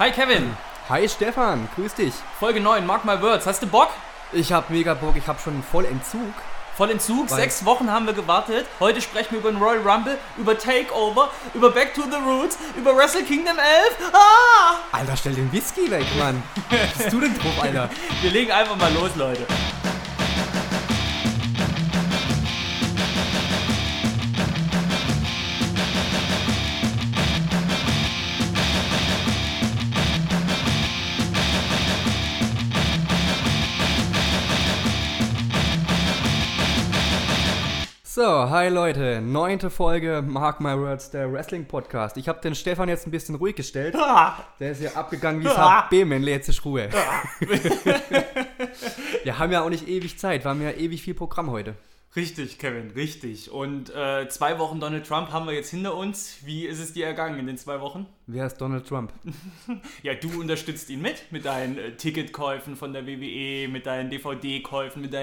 Hi Kevin, Hi Stefan, grüß dich. Folge 9, Mark My Words. Hast du Bock? Ich hab mega Bock, ich hab schon voll Entzug. Voll in Zug, Weil- sechs Wochen haben wir gewartet. Heute sprechen wir über den Royal Rumble, über Takeover, über Back to the Roots, über Wrestle Kingdom 11. Ah! Alter, stell den Whisky weg, Mann. Was bist du denn drauf, Alter? Wir legen einfach mal los, Leute. So, hi Leute, neunte Folge Mark My Words, der Wrestling Podcast. Ich hab den Stefan jetzt ein bisschen ruhig gestellt. Ah! Der ist ja abgegangen wie HB-Man, lädt sich Ruhe. Wir haben ja auch nicht ewig Zeit, wir haben ja ewig viel Programm heute. Richtig, Kevin, richtig. Und äh, zwei Wochen Donald Trump haben wir jetzt hinter uns. Wie ist es dir ergangen in den zwei Wochen? Wer ist Donald Trump? Ja, du unterstützt ihn mit, mit deinen äh, Ticketkäufen von der WWE, mit deinen DVD-Käufen, mit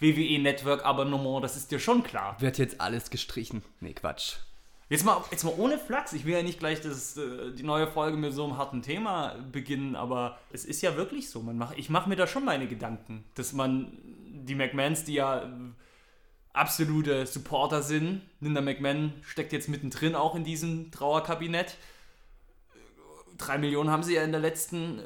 deinem WWE-Network-Abonnement, das ist dir schon klar. Wird jetzt alles gestrichen. Nee, Quatsch. Jetzt mal, jetzt mal ohne Flachs, ich will ja nicht gleich das, äh, die neue Folge mit so einem harten Thema beginnen, aber es ist ja wirklich so, man mach, ich mache mir da schon meine Gedanken, dass man die McMahons, die ja äh, absolute Supporter sind, Linda McMahon steckt jetzt mittendrin auch in diesem Trauerkabinett, drei Millionen haben sie ja in der letzten äh,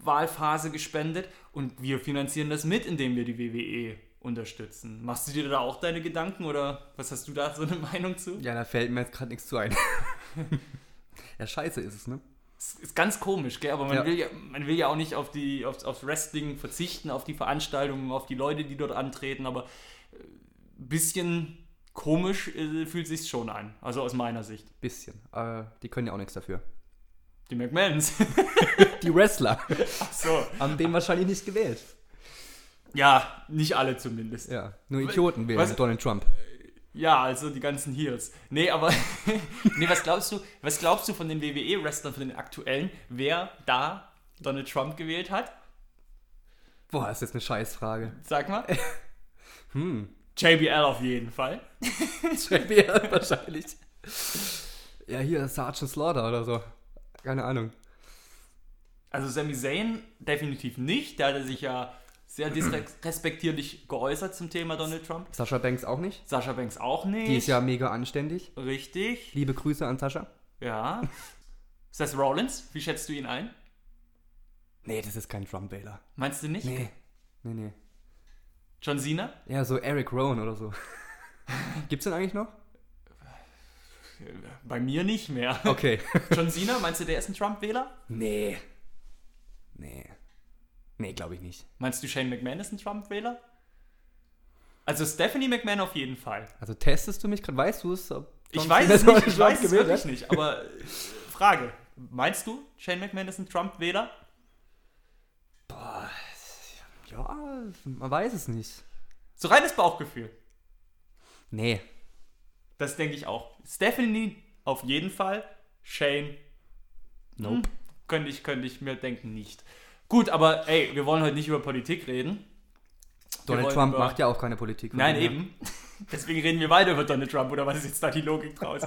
Wahlphase gespendet und wir finanzieren das mit, indem wir die WWE unterstützen. Machst du dir da auch deine Gedanken oder was hast du da so eine Meinung zu? Ja, da fällt mir jetzt gerade nichts zu ein. ja, scheiße ist es, ne? Das ist ganz komisch, gell? aber man, Ja. will ja, man will ja auch nicht auf die, auf, aufs Wrestling verzichten, auf die Veranstaltungen, auf die Leute, die dort antreten, aber ein bisschen komisch äh, fühlt sich schon an, also aus meiner Sicht. Bisschen. Äh, die können ja auch nichts dafür. Die McMahons. Die Wrestler so. haben den wahrscheinlich nicht gewählt. Ja, nicht alle zumindest. Ja, nur Idioten wählen Was- Donald Trump. Ja, also die ganzen Heels. Nee, aber nee, was glaubst du, was glaubst du von den WWE-Wrestlern, von den aktuellen, wer da Donald Trump gewählt hat? Boah, ist jetzt eine Scheißfrage. Sag mal. Hm. JBL auf jeden Fall. JBL wahrscheinlich. Ja, hier Sergeant Slaughter oder so. Keine Ahnung. Also Sami Zayn definitiv nicht. Der hatte sich ja sehr disrespektierlich geäußert zum Thema Donald Trump. Sascha Banks auch nicht. Sascha Banks auch nicht. Die ist ja mega anständig. Richtig. Liebe Grüße an Sascha. Ja. Seth Rollins, wie schätzt du ihn ein? Nee, das ist kein Trump-Wähler. Meinst du nicht? Nee. Nee, nee. John Cena? Ja, so Eric Rowan oder so. Gibt's den eigentlich noch? Bei mir nicht mehr. Okay. John Cena, meinst du, der ist ein Trump-Wähler? nee. Nee. Nee, glaube ich nicht. Meinst du, Shane McMahon ist ein Trump-Wähler? Also Stephanie McMahon auf jeden Fall. Also testest du mich gerade? Weißt du es? ob Ich weiß es nicht, ich weiß es wirklich hat? nicht. Aber äh, Frage, meinst du, Shane McMahon ist ein Trump-Wähler? Boah. Ja, man weiß es nicht. So reines Bauchgefühl. Nee. Das denke ich auch. Stephanie auf jeden Fall. Shane, Nope. hm, könnte ich, könnte ich mir denken, nicht. Gut, aber ey, wir wollen heute nicht über Politik reden. Donald Trump über- macht ja auch keine Politik. Nein, eben. Deswegen reden wir weiter über Donald Trump, oder was ist jetzt da die Logik draus?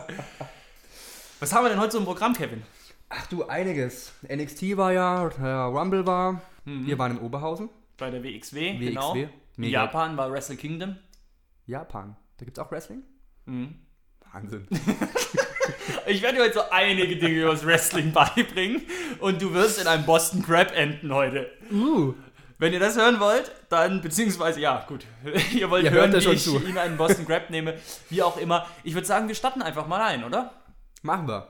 Was haben wir denn heute so im Programm, Kevin? Ach du, einiges. NXT war ja, Rumble war. Mhm. Wir waren in Oberhausen. Bei der WXW, WXW. genau. In Mega. Japan war Wrestle Kingdom. Japan. Da gibt's auch Wrestling? Mhm. Wahnsinn. Ich werde dir heute so einige Dinge über das Wrestling beibringen und du wirst in einem Boston Crab enden heute. Uh. Wenn ihr das hören wollt, dann, beziehungsweise, ja, gut, ihr wollt Ihr hören, hört ja wie schon ich zu. ihn einen Boston Crab nehme, wie auch immer. Ich würde sagen, wir starten einfach mal ein, oder? Machen wir.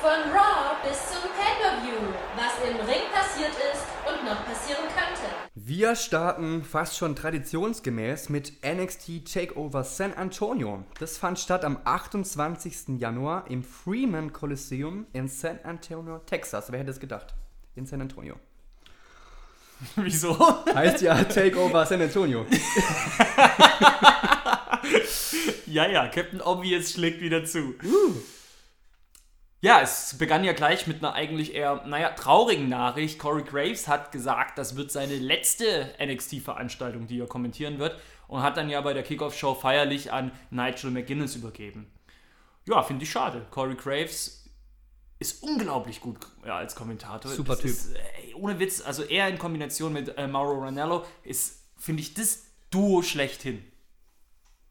Von Raw bis zum Pay-Per-View, was im Ring passiert ist und noch passieren. Wir starten fast schon traditionsgemäß mit NXT Takeover San Antonio. Das fand statt am 28. Januar im Freeman Coliseum in San Antonio, Texas. Wer hätte es gedacht? In San Antonio. Wieso? Heißt ja Takeover San Antonio. Ja, ja, Captain Obvious schlägt wieder zu. Ja, es begann ja gleich mit einer eigentlich eher, naja, traurigen Nachricht. Corey Graves hat gesagt, das wird seine letzte NXT-Veranstaltung, die er kommentieren wird. Und hat dann ja bei der Kickoff-Show feierlich an Nigel McGuinness übergeben. Ja, finde ich schade. Corey Graves ist unglaublich gut ja, als Kommentator. Super Typ. Ist, ey, ohne Witz, also er in Kombination mit äh, Mauro Ranello ist, finde ich, das Duo schlechthin.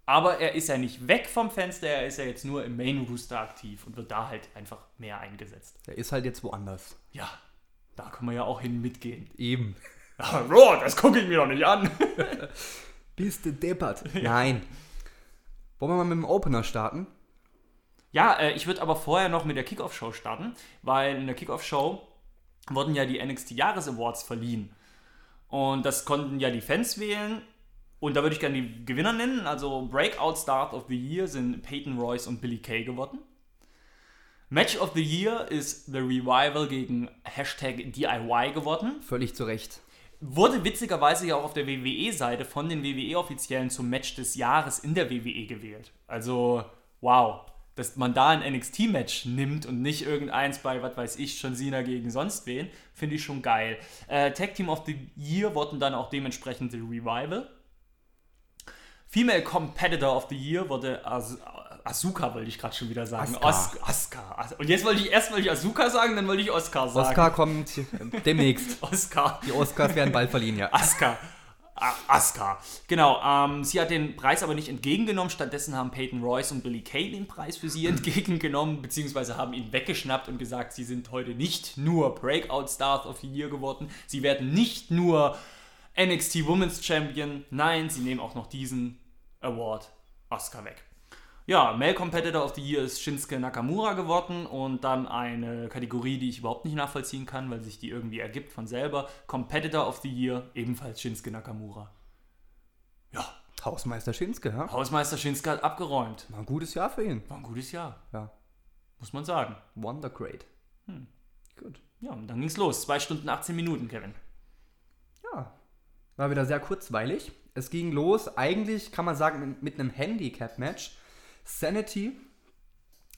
Aber er ist ja nicht weg vom Fenster, er ist ja jetzt nur im Main Rooster aktiv und wird da halt einfach mehr eingesetzt. Der ist halt jetzt woanders. Ja, da können wir ja auch hin mitgehen. Eben. Hallo, das gucke ich mir doch nicht an. Bist du deppert? Nein. Wollen wir mal mit dem Opener starten? Ja, äh, ich würde aber vorher noch mit der Kickoff-Show starten, weil in der Kickoff-Show wurden ja die NXT Jahres-Awards verliehen. Und das konnten ja die Fans wählen. Und da würde ich gerne die Gewinner nennen. Also Breakout Start of the Year sind Peyton Royce und Billy Kay geworden. Match of the Year ist The Revival gegen Hashtag DIY geworden. Völlig zu Recht. Wurde witzigerweise ja auch auf der WWE-Seite von den WWE-Offiziellen zum Match des Jahres in der WWE gewählt. Also, wow. Dass man da ein NXT-Match nimmt und nicht irgendeins bei, was weiß ich, schon Cena gegen sonst wen, finde ich schon geil. Äh, Tag Team of the Year wurden dann auch dementsprechend The Revival. Female Competitor of the Year wurde As Asuka, wollte ich gerade schon wieder sagen. Asuka. Asuka. As- Und jetzt wollte ich erst wollte ich Asuka sagen, dann wollte ich Oscar sagen. Oscar kommt demnächst. Oscar. Die Oscars werden bald verliehen, ja. Asuka. Ah, Asuka. Genau, ähm, sie hat den Preis aber nicht entgegengenommen. Stattdessen haben Peyton Royce und Billy Kay den Preis für sie entgegengenommen, beziehungsweise haben ihn weggeschnappt und gesagt, sie sind heute nicht nur Breakout Stars of the Year geworden, sie werden nicht nur NXT Women's Champion, nein, sie nehmen auch noch diesen Award Asuka weg. Ja, Male Competitor of the Year ist Shinsuke Nakamura geworden und dann eine Kategorie, die ich überhaupt nicht nachvollziehen kann, weil sich die irgendwie ergibt von selber. Competitor of the Year, ebenfalls Shinsuke Nakamura. Ja, Hausmeister Schinske, ja? Hausmeister Shinsuke hat abgeräumt. War ein gutes Jahr für ihn. War ein gutes Jahr, Ja. muss man sagen. Wonder Great. Gut. Ja, und dann ging's los. 2 Stunden 18 Minuten, Kevin. Ja. War wieder sehr kurzweilig. Es ging los, eigentlich kann man sagen, mit, einem Handicap-Match. Sanity,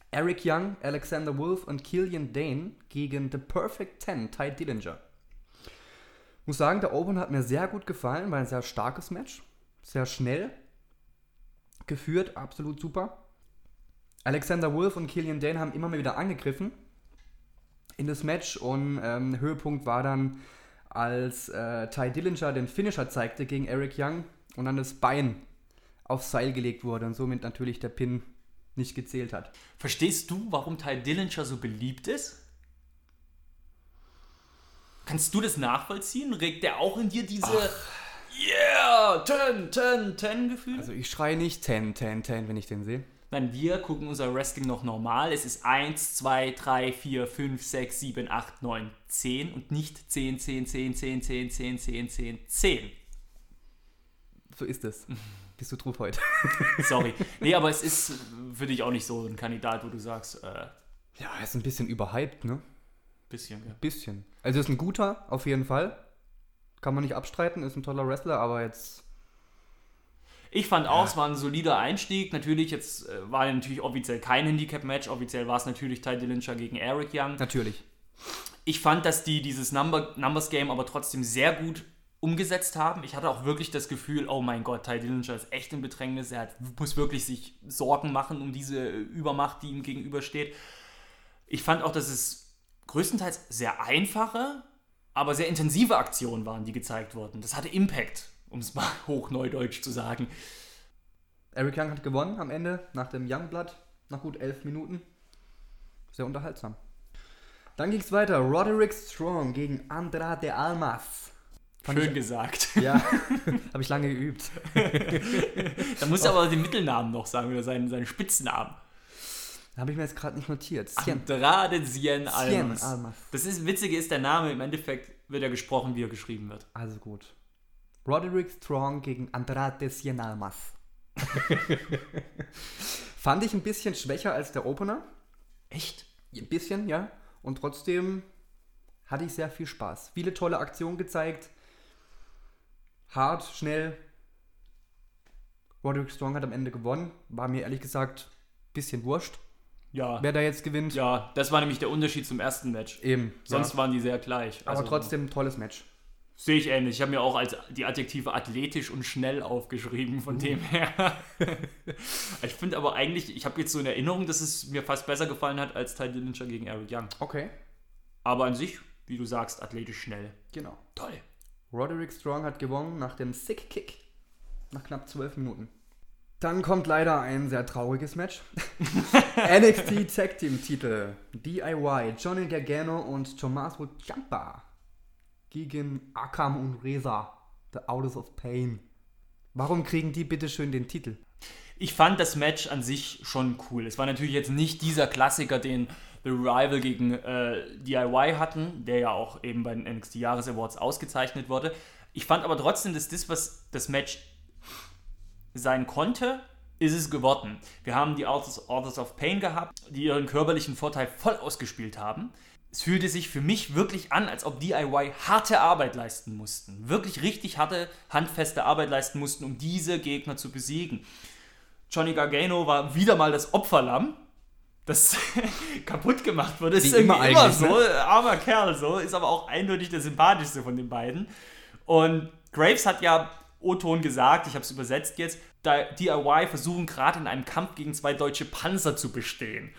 Eric Young, Alexander Wolf und Killian Dane gegen The Perfect Ten, Ty Dillinger. Muss sagen, der Open hat mir sehr gut gefallen, war ein sehr starkes Match. Sehr schnell geführt, absolut super. Alexander Wolf und Killian Dane haben immer mal wieder angegriffen in das Match und ähm, Höhepunkt war dann, als äh, Ty Dillinger den Finisher zeigte gegen Eric Young und dann das Bein aufs Seil gelegt wurde und somit natürlich der Pin nicht gezählt hat. Verstehst du, warum Ty Dillinger so beliebt ist? Kannst du das nachvollziehen? Regt der auch in dir diese Yeah, 10, 10, 10 Gefühl? Also ich schreie nicht 10, 10, 10, wenn ich den sehe. Nein, wir gucken unser Wrestling noch normal. Es ist 1, 2, 3, 4, 5, 6, 7, 8, 9, 10 und nicht 10, 10, 10, 10, 10, 10, 10, 10, 10. So ist es. Bist du drauf heute? Sorry. Nee, aber es ist für dich auch nicht so ein Kandidat, wo du sagst, äh, Ja, er ist ein bisschen überhyped, ne? bisschen, ja. Bisschen. Also ist ein guter, auf jeden Fall. Kann man nicht abstreiten, ist ein toller Wrestler, aber jetzt. Ich fand auch, es war ein solider Einstieg. Natürlich, jetzt äh, war natürlich offiziell kein Handicap-Match. Offiziell war es natürlich Ty Dillinger gegen Eric Young. Natürlich. Ich fand, dass die dieses Number, Numbers Game aber trotzdem sehr gut umgesetzt haben. Ich hatte auch wirklich das Gefühl, oh mein Gott, Ty Dillinger ist echt in Bedrängnis. Er hat, muss wirklich sich Sorgen machen um diese Übermacht, die ihm gegenübersteht. Ich fand auch, dass es größtenteils sehr einfache, aber sehr intensive Aktionen waren, die gezeigt wurden. Das hatte Impact, um es mal hochneudeutsch zu sagen. Eric Young hat gewonnen am Ende nach dem Youngblood, nach gut elf Minuten. Sehr unterhaltsam. Dann ging es weiter. Roderick Strong gegen Andrade Almas. Fand Schön ich- gesagt. Ja, habe ich lange geübt. Da muss er aber den Mittelnamen noch sagen oder seinen, seinen Spitznamen. Habe ich mir jetzt gerade nicht notiert. Cien. Andrade Cien Cien Almas. Almas. Das ist, Witzige ist, der Name im Endeffekt wird er gesprochen, wie er geschrieben wird. Also gut. Roderick Strong gegen Andrade Cien Almas. Fand ich ein bisschen schwächer als der Opener. Echt? Ein bisschen, ja. Und trotzdem hatte ich sehr viel Spaß. Viele tolle Aktionen gezeigt. Hart, schnell. Roderick Strong hat am Ende gewonnen. War mir ehrlich gesagt ein bisschen wurscht, Ja. wer da jetzt gewinnt. Ja, das war nämlich der Unterschied zum ersten Match. Eben. Sonst ja. waren die sehr gleich. Aber Also, trotzdem ein tolles Match. Sehe ich ähnlich. Ich habe mir auch als die Adjektive athletisch und schnell aufgeschrieben, von dem her. ich finde aber eigentlich, ich habe jetzt so in Erinnerung, dass es mir fast besser gefallen hat als Ty Dillinger gegen Eric Young. Okay. Aber an sich, wie du sagst, athletisch schnell. Genau. Toll. Roderick Strong hat gewonnen nach dem Sick Kick. Nach knapp 12 Minuten. Dann kommt leider ein sehr trauriges Match. NXT Tag Team Titel. DIY, Johnny Gargano und Tommaso Ciampa gegen Akam und Reza, The Autos of Pain. Warum kriegen die bitte schön den Titel? Ich fand das Match an sich schon cool. Es war natürlich jetzt nicht dieser Klassiker, den The Rival gegen äh, DIY hatten, der ja auch eben bei den NXT Jahres Awards ausgezeichnet wurde. Ich fand aber trotzdem, dass das, was das Match sein konnte, ist es geworden. Wir haben die Authors, Authors of Pain gehabt, die ihren körperlichen Vorteil voll ausgespielt haben. Es fühlte sich für mich wirklich an, als ob DIY harte Arbeit leisten mussten. Wirklich richtig harte, handfeste Arbeit leisten mussten, um diese Gegner zu besiegen. Johnny Gargano war wieder mal das Opferlamm, das kaputt gemacht wurde. Ist Wie immer immer, eigentlich, so, ne? armer Kerl so, ist aber auch eindeutig der sympathischste von den beiden. Und Graves hat ja O-Ton gesagt, ich habe es übersetzt jetzt, DIY versuchen gerade in einem Kampf gegen zwei deutsche Panzer zu bestehen.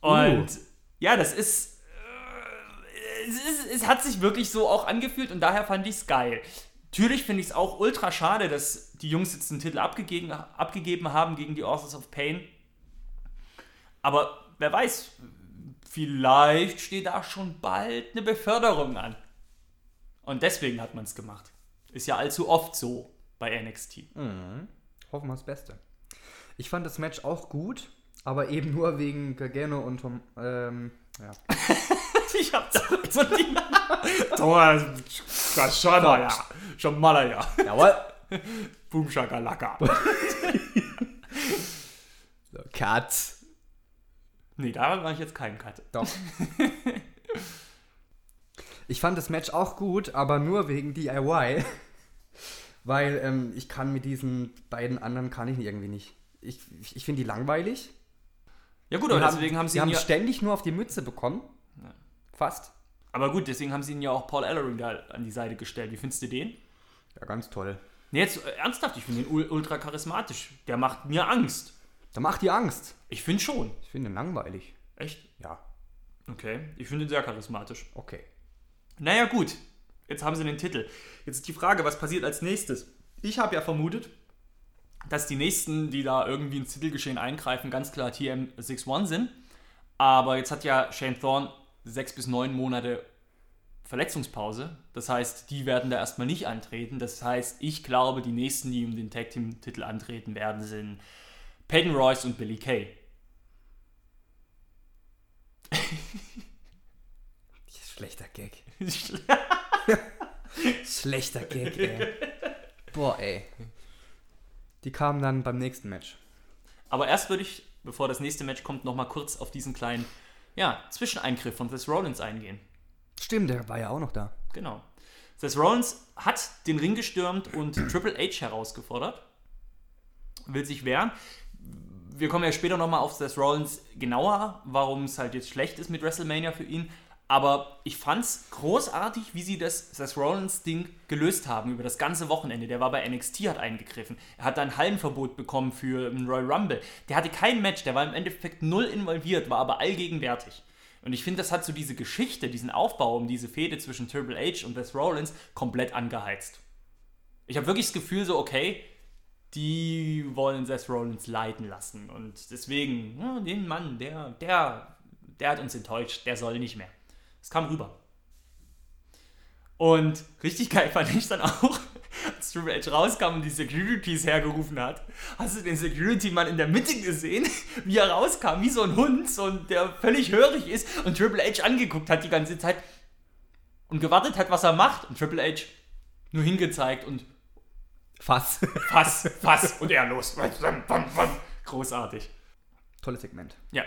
Und Uh. ja, das ist es, ist, es hat sich wirklich so auch angefühlt und daher fand ich es geil. Natürlich finde ich es auch ultra schade, dass die Jungs jetzt den Titel abgegeben, abgegeben haben gegen die Authors of Pain. Aber wer weiß, vielleicht steht da schon bald eine Beförderung an. Und deswegen hat man es gemacht. Ist ja allzu oft so bei NXT. Hoffen wir das Beste. Ich fand das Match auch gut, aber eben nur wegen Gargano und Tom. Ähm, ja. Ich hab da so die. Thomas, mal ja. Schon mal ja. Jawohl. Boom Shakalaka. So, Cut. Nee, da war ich jetzt kein Cut. Doch. Ich fand das Match auch gut, aber nur wegen DIY. Weil ähm, ich kann mit diesen beiden anderen kann ich irgendwie nicht. Ich, ich, finde die langweilig. Ja gut, Die aber deswegen haben sie die ihn haben ja, ständig nur auf die Mütze bekommen. Fast. aber gut, deswegen haben sie ihn ja auch Paul Ellering da an die Seite gestellt. Wie findest du den? Ja, ganz toll. Nee, jetzt äh, ernsthaft, ich finde ihn ul- ultra charismatisch. Der macht mir Angst. Da macht die Angst. Ich finde schon. Ich finde ihn langweilig. Echt? Ja, Okay. Ich finde ihn sehr charismatisch. okay. Naja, gut. Jetzt haben sie den Titel. Jetzt ist die Frage, was passiert als nächstes? Ich habe ja vermutet, dass die nächsten, die da irgendwie ins Titelgeschehen eingreifen, ganz klar TM61 sind. Aber jetzt hat ja Shane Thorne sechs bis neun Monate Verletzungspause. Das heißt, die werden da erstmal nicht antreten. Das heißt, ich glaube, die nächsten, die um den Tag Team Titel antreten werden, sind Peyton Royce und Billy Kay. Schlechter Gag. Schlechter Gag, ey. Boah, ey. Die kamen dann beim nächsten Match. Aber erst würde ich, bevor das nächste Match kommt, nochmal kurz auf diesen kleinen ja, Zwischeneingriff von Seth Rollins eingehen. Stimmt, der war ja auch noch da. Genau. Seth Rollins hat den Ring gestürmt und Triple H herausgefordert. Will sich wehren. Wir kommen ja später nochmal auf Seth Rollins genauer, warum es halt jetzt schlecht ist mit WrestleMania für ihn. Aber ich fand's großartig, wie sie das Seth Rollins Ding gelöst haben über das ganze Wochenende. Der war bei NXT, hat eingegriffen. Er hat ein Hallenverbot bekommen für einen Royal Rumble. Der hatte kein Match, der war im Endeffekt null involviert, war aber allgegenwärtig. Und ich finde, das hat so diese Geschichte, diesen Aufbau um diese Fehde zwischen Triple H und Seth Rollins komplett angeheizt. Ich habe wirklich das Gefühl so, okay, die wollen Seth Rollins leiden lassen. Und deswegen, ja, den Mann, der, der, der hat uns enttäuscht, der soll nicht mehr. Es kam rüber. Und richtig geil fand ich dann auch, als Triple H rauskam und die Securities hergerufen hat. Hast du den Security-Mann in der Mitte gesehen, wie er rauskam, wie so ein Hund, so der völlig hörig ist und Triple H angeguckt hat die ganze Zeit und gewartet hat, was er macht. Und Triple H nur hingezeigt und Fass. Fass, Fass und er los. Großartig. Tolles Segment. Ja.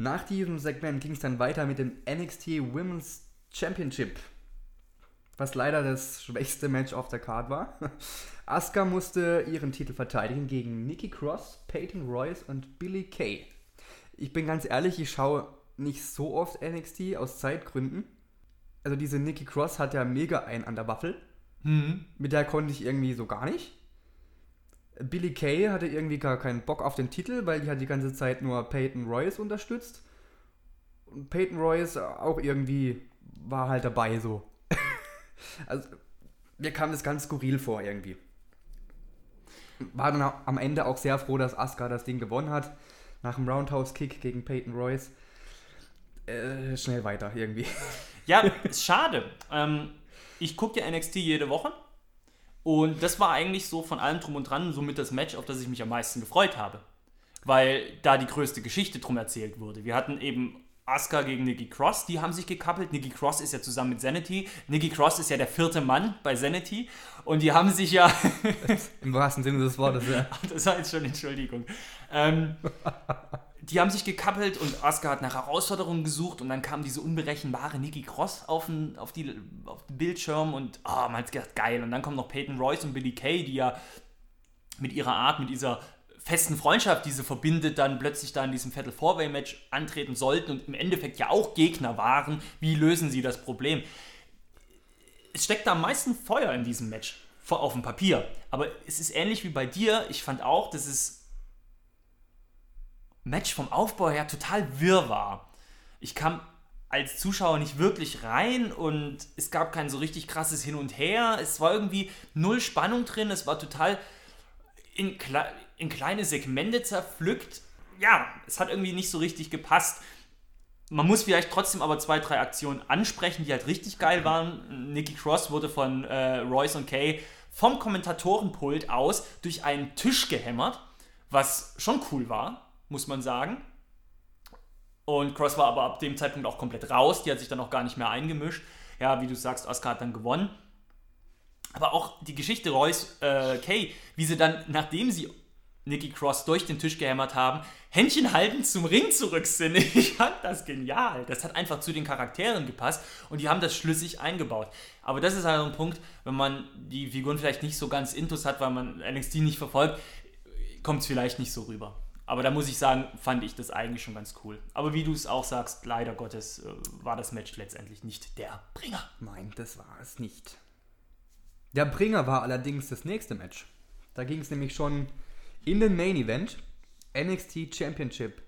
Nach diesem Segment ging es dann weiter mit dem NXT Women's Championship. Was leider das schwächste Match auf der Card war. Asuka musste ihren Titel verteidigen gegen Nikki Cross, Peyton Royce und Billy Kay. Ich bin ganz ehrlich, ich schaue nicht so oft NXT aus Zeitgründen. also diese Nikki Cross hat ja mega ein an der Waffel. Mhm. Mit der konnte ich irgendwie so gar nicht. Billy Kay hatte irgendwie gar keinen Bock auf den Titel, weil die hat die ganze Zeit nur Peyton Royce unterstützt. Und Peyton Royce auch irgendwie war halt dabei so. also mir kam das ganz skurril vor irgendwie. War dann am Ende auch sehr froh, dass Asuka das Ding gewonnen hat. Nach dem Roundhouse-Kick gegen Peyton Royce. Äh, schnell weiter irgendwie. Ja, schade. Ähm, ich gucke ja NXT jede Woche. Und das war eigentlich so von allem drum und dran somit das Match, auf das ich mich am meisten gefreut habe. Weil da die größte Geschichte drum erzählt wurde. Wir hatten eben Asuka gegen Nikki Cross, die haben sich gekappelt. Nikki Cross ist ja zusammen mit Sanity. Nikki Cross ist ja der vierte Mann bei Sanity. Und die haben sich ja. Im wahrsten Sinne des Wortes, ja. das war jetzt schon Entschuldigung. Ähm, die haben sich gekappelt und Asuka hat nach Herausforderungen gesucht und dann kam diese unberechenbare Nikki Cross auf den, auf die, auf den Bildschirm und oh, man hat gedacht, geil. Und dann kommen noch Peyton Royce und Billy Kay, die ja mit ihrer Art, mit dieser festen Freundschaft, die sie verbindet, dann plötzlich da in diesem Fatal Four-Way Match antreten sollten und im Endeffekt ja auch Gegner waren. Wie lösen sie das Problem? Es steckt da am meisten Feuer in diesem Match auf dem Papier. Aber es ist ähnlich wie bei dir. Ich fand auch, dass es Match vom Aufbau her total wirr war. Ich kam als Zuschauer nicht wirklich rein und es gab kein so richtig krasses Hin und Her. Es war irgendwie null Spannung drin. Es war total in, Kle in kleine Segmente zerpflückt. Ja, es hat irgendwie nicht so richtig gepasst. Man muss vielleicht trotzdem aber zwei, drei Aktionen ansprechen, die halt richtig geil waren. Nikki Cross wurde von äh, Royce und Kay vom Kommentatorenpult aus durch einen Tisch gehämmert, was schon cool war muss man sagen. Und Cross war aber ab dem Zeitpunkt auch komplett raus. Die hat sich dann auch gar nicht mehr eingemischt. Ja, wie du sagst, Oscar hat dann gewonnen. Aber auch die Geschichte Royce äh, Kay, wie sie dann, nachdem sie Nikki Cross durch den Tisch gehämmert haben, Händchen haltend zum Ring zurück sind. Ich fand das genial. Das hat einfach zu den Charakteren gepasst und die haben das schlüssig eingebaut. Aber das ist halt ein Punkt, wenn man die Figuren vielleicht nicht so ganz intus hat, weil man NXT nicht verfolgt, kommt es vielleicht nicht so rüber. Aber da muss ich sagen, fand ich das eigentlich schon ganz cool. Aber wie du es auch sagst, leider Gottes äh, war das Match letztendlich nicht der Bringer. Nein, das war es nicht. Der Bringer war allerdings das nächste Match. Da ging es nämlich schon in den Main Event NXT Championship.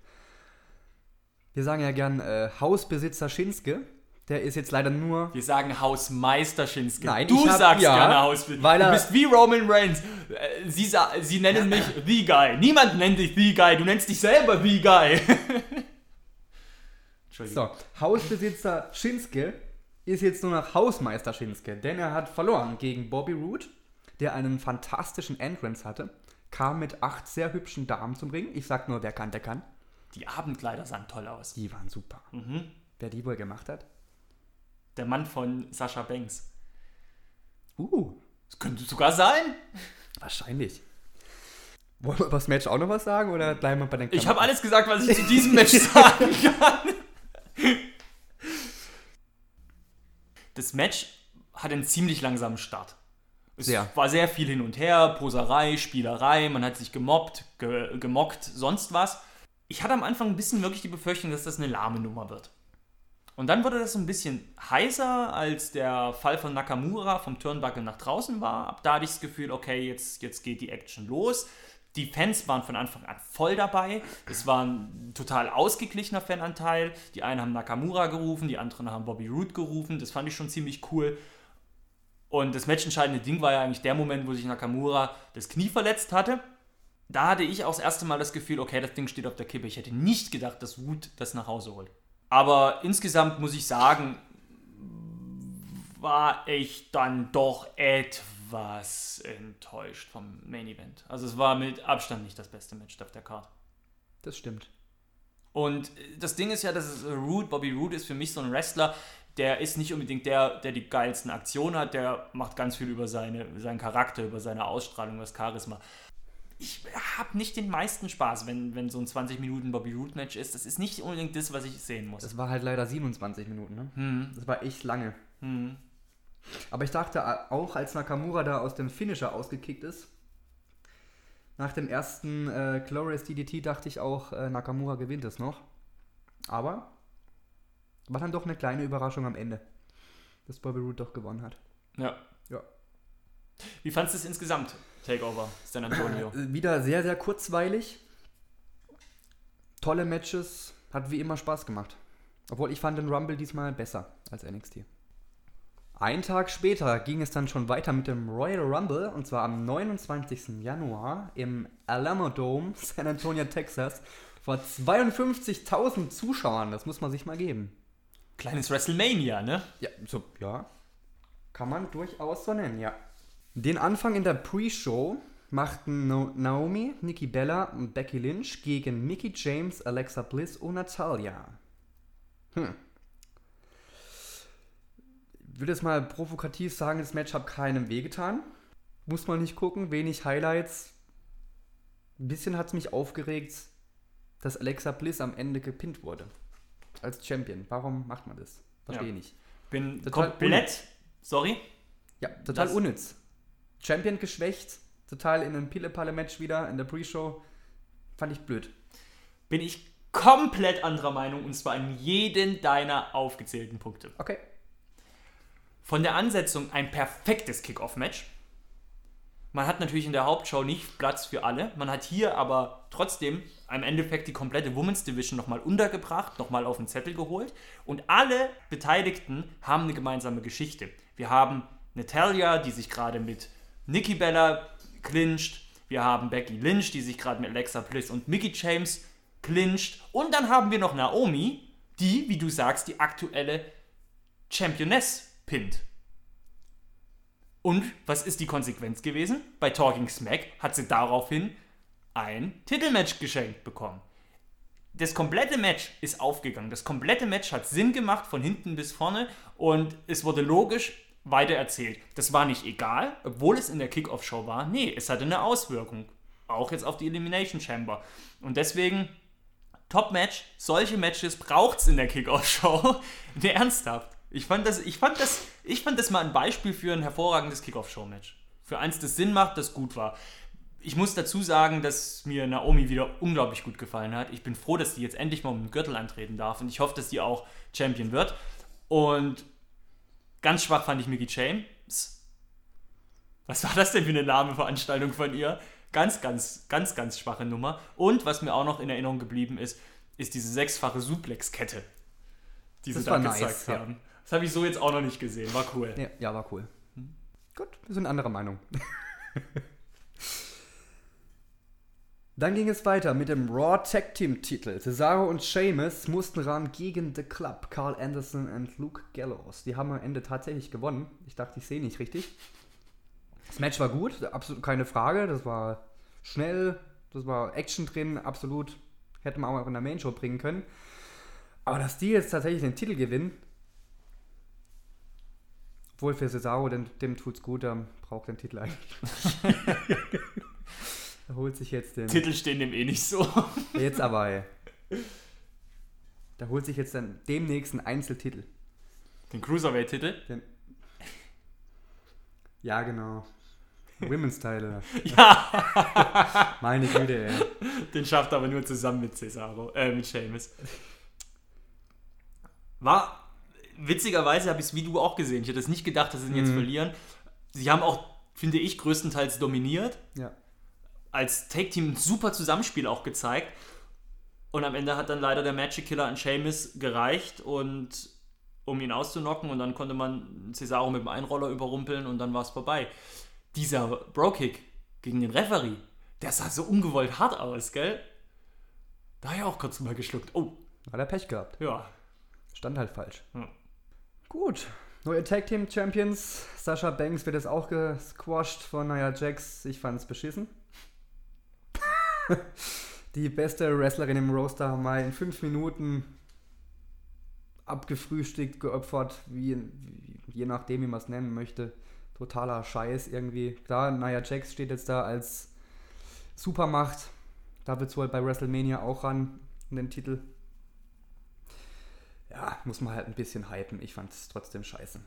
Wir sagen ja gern äh, Hausbesitzer Shinsuke der ist jetzt leider nur. Wir sagen Hausmeister Shinsuke. Nein, du hab, sagst ja, gerne Hausbesitzer. Weil er, du bist wie Roman Reigns. Äh, sie, sie nennen mich The Guy. Niemand nennt dich The Guy. Du nennst dich selber The Guy. so, Hausbesitzer Shinsuke ist jetzt nur noch Hausmeister Shinsuke, denn er hat verloren gegen Bobby Roode, der einen fantastischen Entrance hatte, kam mit acht sehr hübschen Damen zum Ring. Ich sag nur, wer kann, der kann. Die Abendkleider sahen toll aus. Die waren super. Mhm. Wer die wohl gemacht hat? Der Mann von Sascha Banks. Uh. Das könnte sogar sein. Wahrscheinlich. Wollen wir über das Match auch noch was sagen oder bleiben wir bei den Klamotten? Ich habe alles gesagt, was ich zu diesem Match sagen kann. Das Match hat einen ziemlich langsamen Start. Es sehr. war sehr viel hin und her, Poserei, Spielerei, man hat sich gemobbt, ge gemockt, sonst was. Ich hatte am Anfang ein bisschen wirklich die Befürchtung, dass das eine lahme Nummer wird. Und dann wurde das ein bisschen heißer, als der Fall von Nakamura vom Turnbuckle nach draußen war. Ab da hatte ich das Gefühl, okay, jetzt, jetzt geht die Action los. Die Fans waren von Anfang an voll dabei. Es war ein total ausgeglichener Fananteil. Die einen haben Nakamura gerufen, die anderen haben Bobby Roode gerufen. Das fand ich schon ziemlich cool. Und das matchentscheidende Ding war ja eigentlich der Moment, wo sich Nakamura das Knie verletzt hatte. Da hatte ich auch das erste Mal das Gefühl, okay, das Ding steht auf der Kippe. Ich hätte nicht gedacht, dass Roode das nach Hause holt. Aber insgesamt muss ich sagen, war ich dann doch etwas enttäuscht vom Main Event. Also es war mit Abstand nicht das beste Match auf der Karte. Das stimmt. Und das Ding ist ja, dass es Root, Bobby Root ist für mich so ein Wrestler, der ist nicht unbedingt der, der die geilsten Aktionen hat, der macht ganz viel über seine, seinen Charakter, über seine Ausstrahlung, das Charisma ich habe nicht den meisten Spaß, wenn, wenn so ein 20 Minuten Bobby Root Match ist. Das ist nicht unbedingt das, was ich sehen muss. Das war halt leider 27 Minuten, ne? Hm. Das war echt lange. Hm. Aber ich dachte auch, als Nakamura da aus dem Finisher ausgekickt ist, nach dem ersten äh, Glorious DDT dachte ich auch, äh, Nakamura gewinnt es noch. Aber war dann doch eine kleine Überraschung am Ende. dass Bobby Roode doch gewonnen hat. Ja. Ja. Wie fandest du es insgesamt, Takeover, San Antonio? Äh, Wieder sehr, sehr kurzweilig. Tolle Matches. Hat wie immer Spaß gemacht. Obwohl ich fand den Rumble diesmal besser als NXT. Ein Tag später ging es dann schon weiter mit dem Royal Rumble und zwar am 29. Januar im Alamo Dome, San Antonio, Texas, vor 52.000 Zuschauern. Das muss man sich mal geben. Kleines WrestleMania, ne? Ja, so, ja. Kann man durchaus so nennen, ja. Den Anfang in der Pre-Show machten Naomi, Nikki Bella und Becky Lynch gegen Mickey James, Alexa Bliss und Natalia. Hm. Ich würde jetzt mal provokativ sagen, das Match hat keinem wehgetan. Muss man nicht gucken, wenig Highlights. Ein bisschen hat es mich aufgeregt, dass Alexa Bliss am Ende gepinnt wurde. Als Champion. Warum macht man das? Verstehe Ja. nicht. Bin Total komplett, sorry, Ja, total Das- unnütz. Champion geschwächt, total in einem Pille-Palle-Match wieder in der Pre-Show. Fand ich blöd. bin ich komplett anderer Meinung und zwar in jeden deiner aufgezählten Punkte. Okay. Von der Ansetzung ein perfektes Kickoff-Match. Man hat natürlich in der Hauptshow nicht Platz für alle. Man hat hier aber trotzdem im Endeffekt die komplette Women's Division nochmal untergebracht, nochmal auf den Zettel geholt. Und alle Beteiligten haben eine gemeinsame Geschichte. Wir haben Natalia, die sich gerade mit Nikki Bella clincht. Wir haben Becky Lynch, die sich gerade mit Alexa Bliss und Mickey James clincht. Und dann haben wir noch Naomi, die, wie du sagst, die aktuelle Championess pinnt. Und was ist die Konsequenz gewesen? Bei Talking Smack hat sie daraufhin ein Titelmatch geschenkt bekommen. Das komplette Match ist aufgegangen. Das komplette Match hat Sinn gemacht von hinten bis vorne und es wurde logisch weitererzählt. Das war nicht egal, obwohl es in der Kickoff-Show war. Nee, es hatte eine Auswirkung. Auch jetzt auf die Elimination Chamber. Und deswegen Top-Match, solche Matches braucht es in der Kickoff-Show. nee, ernsthaft. Ich fand, das, ich, fand das, ich fand das mal ein Beispiel für ein hervorragendes Kickoff-Show-Match. Für eins, das Sinn macht, das gut war. Ich muss dazu sagen, dass mir Naomi wieder unglaublich gut gefallen hat. Ich bin froh, dass die jetzt endlich mal um den Gürtel antreten darf und ich hoffe, dass die auch Champion wird. Und ganz schwach fand ich Mickey James. Was war das denn für eine Nameveranstaltung von ihr? Ganz, ganz, ganz, ganz schwache Nummer. Und was mir auch noch in Erinnerung geblieben ist, ist diese sechsfache Suplex-Kette, die Das sie da gezeigt nice, ja. haben. Das habe ich so jetzt auch noch nicht gesehen. War cool. Ja, ja war cool. Gut, wir sind anderer Meinung. Dann ging es weiter mit dem Raw Tag Team Titel. Cesaro und Sheamus mussten ran gegen The Club, Carl Anderson und Luke Gallows. Die haben am Ende tatsächlich gewonnen. Ich dachte, ich sehe nicht richtig. Das Match war gut, absolut keine Frage. Das war schnell, das war Action drin, absolut. Hätte man auch in der Main Show bringen können. Aber dass die jetzt tatsächlich den Titel gewinnen, obwohl für Cesaro, dem, dem tut's gut, der braucht den Titel eigentlich. holt sich jetzt den. Titel stehen dem eh nicht so. Jetzt aber, ey. Der holt sich jetzt dann demnächst einen Einzeltitel. Den Cruiserweight-Titel. Den ja, genau. Women's Title. Ja, Meine Güte, ey. den schafft er aber nur zusammen mit Cesaro, äh, mit Sheamus. War, witzigerweise habe ich es wie du auch gesehen. Ich hätte es nicht gedacht, dass sie ihn jetzt Mhm. verlieren. Sie haben auch, finde ich, größtenteils dominiert. Ja. Als Take-Team ein super Zusammenspiel auch gezeigt. Und am Ende hat dann leider der Magic Killer an Sheamus gereicht und um ihn auszunocken und dann konnte man Cesaro mit dem Einroller überrumpeln und dann war es vorbei. Dieser Bro-Kick gegen den Referee, der sah so ungewollt hart aus, gell? Da habe ich auch kurz mal geschluckt. Oh, Hat er Pech gehabt. ja. Stand halt falsch. Ja. Gut. Neue Tag Team Champions. Sascha Banks wird jetzt auch gesquashed von Nia Jax. Ich fand's beschissen. Die beste Wrestlerin im Roster wir in fünf Minuten abgefrühstückt, geopfert, wie, wie je nachdem, wie man es nennen möchte. Totaler Scheiß irgendwie. Klar, Nia Jax steht jetzt da als Supermacht. Da wird es wohl bei WrestleMania auch ran, in den Titel. Ja, muss man halt ein bisschen hypen. Ich fand es trotzdem scheiße.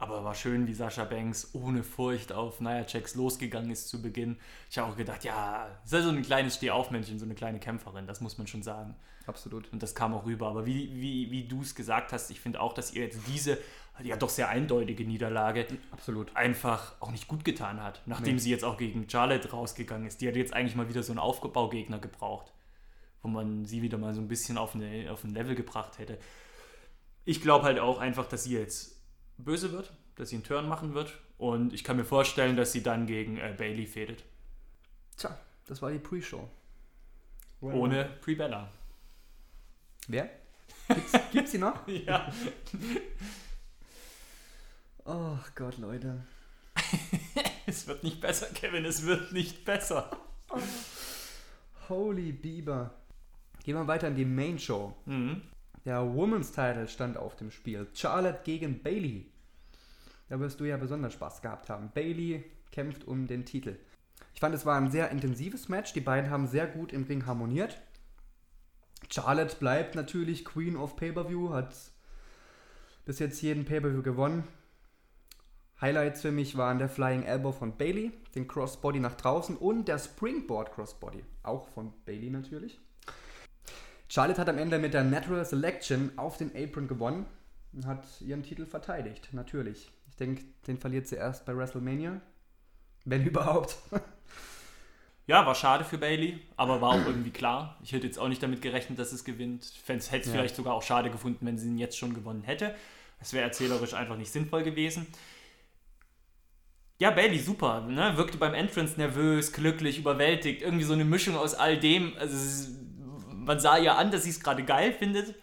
Aber war schön, wie Sascha Banks ohne Furcht auf Nia Jax losgegangen ist zu Beginn. Ich habe auch gedacht, ja, ist ja so ein kleines Stehaufmännchen, so eine kleine Kämpferin, das muss man schon sagen. Absolut. Und das kam auch rüber. Aber wie, wie, wie du es gesagt hast, ich finde auch, dass ihr jetzt diese ja doch sehr eindeutige Niederlage Absolut. einfach auch nicht gut getan hat. Nachdem Nee. sie jetzt auch gegen Charlotte rausgegangen ist. Die hat jetzt eigentlich mal wieder so einen Aufbaugegner gebraucht, wo man sie wieder mal so ein bisschen auf, eine, auf ein Level gebracht hätte. Ich glaube halt auch einfach, dass sie jetzt böse wird, dass sie einen Turn machen wird. Und ich kann mir vorstellen, dass sie dann gegen äh, Bailey fädet. Tja, das war die Pre-Show. Ohne Pre-Bella. Wer? Gibt's, gibt's die noch? Ja. Oh Gott, Leute. Es wird nicht besser, Kevin, es wird nicht besser. Holy Bieber. Gehen wir weiter in die Main Show. Mhm. Der Women's Title stand auf dem Spiel. Charlotte gegen Bailey. Da wirst du ja besonders Spaß gehabt haben. Bailey kämpft um den Titel. Ich fand, es war ein sehr intensives Match. Die beiden haben sehr gut im Ring harmoniert. Charlotte bleibt natürlich Queen of Pay-Per-View, hat bis jetzt jeden Pay-Per-View gewonnen. Highlights für mich waren der Flying Elbow von Bailey, den Crossbody nach draußen und der Springboard Crossbody, auch von Bailey natürlich. Charlotte hat am Ende mit der Natural Selection auf den Apron gewonnen und hat ihren Titel verteidigt, natürlich. Ich denke, den verliert sie erst bei WrestleMania, wenn überhaupt. Ja, war schade für Bailey, aber war auch irgendwie klar. Ich hätte jetzt auch nicht damit gerechnet, dass es gewinnt. Ich hätte es Ja. vielleicht sogar auch schade gefunden, wenn sie ihn jetzt schon gewonnen hätte. Es wäre erzählerisch einfach nicht sinnvoll gewesen. Ja, Bailey, super. Ne? Wirkte beim Entrance nervös, glücklich, überwältigt. Irgendwie so eine Mischung aus all dem. Also, es ist, man sah ihr an, dass sie es gerade geil findet.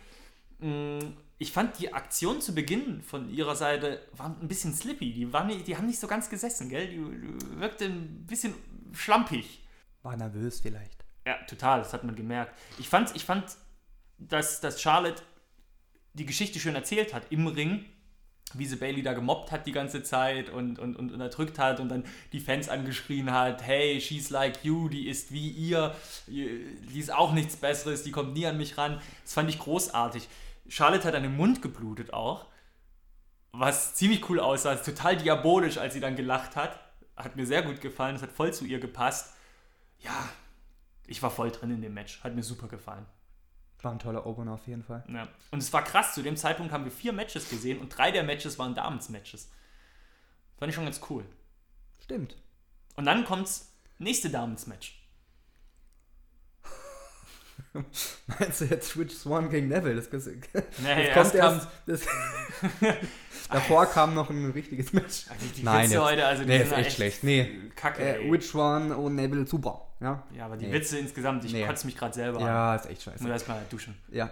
Mm, Ich fand die Aktion zu Beginn von ihrer Seite war ein bisschen slippy. Die, waren nicht, die haben nicht so ganz gesessen, gell? Die, die wirkte ein bisschen schlampig. War nervös vielleicht. Ja, total, das hat man gemerkt. Ich fand, ich fand dass, dass Charlotte die Geschichte schön erzählt hat im Ring, wie sie Bailey da gemobbt hat die ganze Zeit und, und, und unterdrückt hat und dann die Fans angeschrien hat, hey, she's like you, die ist wie ihr, die ist auch nichts Besseres, die kommt nie an mich ran. Das fand ich großartig. Charlotte hat an den Mund geblutet auch, was ziemlich cool aussah, total diabolisch, als sie dann gelacht hat. Hat mir sehr gut gefallen, es hat voll zu ihr gepasst. Ja, ich war voll drin in dem Match. Hat mir super gefallen. War ein toller Opener auf jeden Fall. Ja. Und es war krass, zu dem Zeitpunkt haben wir vier Matches gesehen und drei der Matches waren Damens-Matches. Fand ich schon ganz cool. Stimmt. Und dann kommt's nächste Damens-Match. Meinst du jetzt Switch Swan gegen Neville? Das, das, das Nee, kommt erst erst. Das, davor kam noch ein richtiges Match. Also die Nein, jetzt- heute, also nee, ist echt schlecht. Nee. Kacke. Äh. Which One und Neville super. Ja, ja, aber die Nee. Witze insgesamt, ich Nee. kotze mich gerade selber an. ja ist echt scheiße. erstmal duschen. Ja,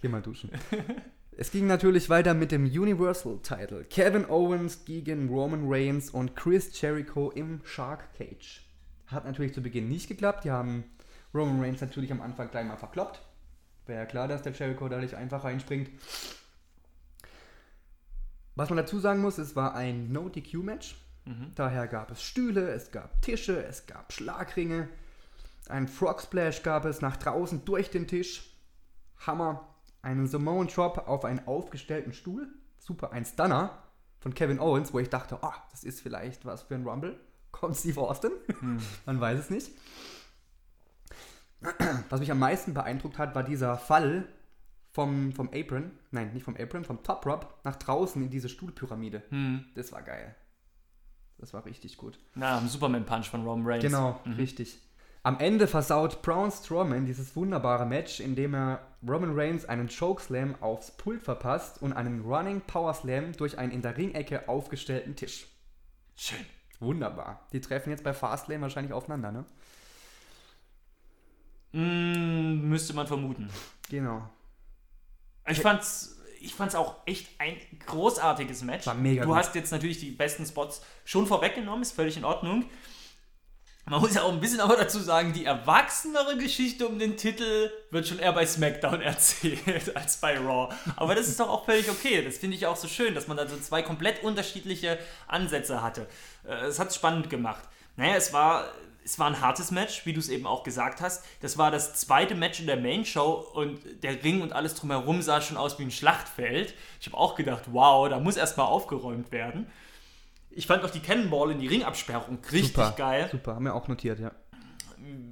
geh mal duschen. es ging natürlich weiter mit dem Universal Title. Kevin Owens gegen Roman Reigns und Chris Jericho im Shark Cage. Hat natürlich zu Beginn nicht geklappt. Die haben Roman Reigns natürlich am Anfang gleich mal verkloppt. Wäre ja klar, dass der Jericho dadurch einfach reinspringt. Was man dazu sagen muss, es war ein No-DQ-Match. Mhm. Daher gab es Stühle, es gab Tische, es gab Schlagringe. Ein Frog Splash gab es nach draußen durch den Tisch. Hammer. Einen Samoan Drop auf einen aufgestellten Stuhl. Super. Ein Stunner von Kevin Owens, wo ich dachte, oh, das ist vielleicht was für ein Rumble. Kommt Steve Austin? Man weiß es nicht. Was mich am meisten beeindruckt hat, war dieser Fall vom, vom Apron, nein, nicht vom Apron, vom Top Rope nach draußen in diese Stuhlpyramide. Hm. Das war geil. Das war richtig gut. Na, am Superman-Punch von Roman Reigns. Genau, richtig. Am Ende versaut Braun Strowman dieses wunderbare Match, indem er Roman Reigns einen Chokeslam aufs Pult verpasst und einen Running Power Slam durch einen in der Ringecke aufgestellten Tisch. Schön. Wunderbar. Die treffen jetzt bei Fastlane wahrscheinlich aufeinander, ne? Mm, müsste man vermuten. Genau. Ich fand's, ich fand's auch echt ein großartiges Match. War mega du gut. hast jetzt natürlich die besten Spots schon vorweggenommen, ist völlig in Ordnung. Man muss ja auch ein bisschen aber dazu sagen, die erwachsenere Geschichte um den Titel wird schon eher bei SmackDown erzählt als bei Raw. Aber das ist doch auch völlig okay. Das finde ich auch so schön, dass man da so zwei komplett unterschiedliche Ansätze hatte. Äh, Es hat es spannend gemacht. Naja, es war es war ein hartes Match, wie du es eben auch gesagt hast. Das war das zweite Match in der Main Show und der Ring und alles drumherum sah schon aus wie ein Schlachtfeld. Ich habe auch gedacht, wow, da muss erstmal aufgeräumt werden. Ich fand auch die Cannonball in die Ringabsperrung richtig super, geil. Super, haben wir auch notiert, ja.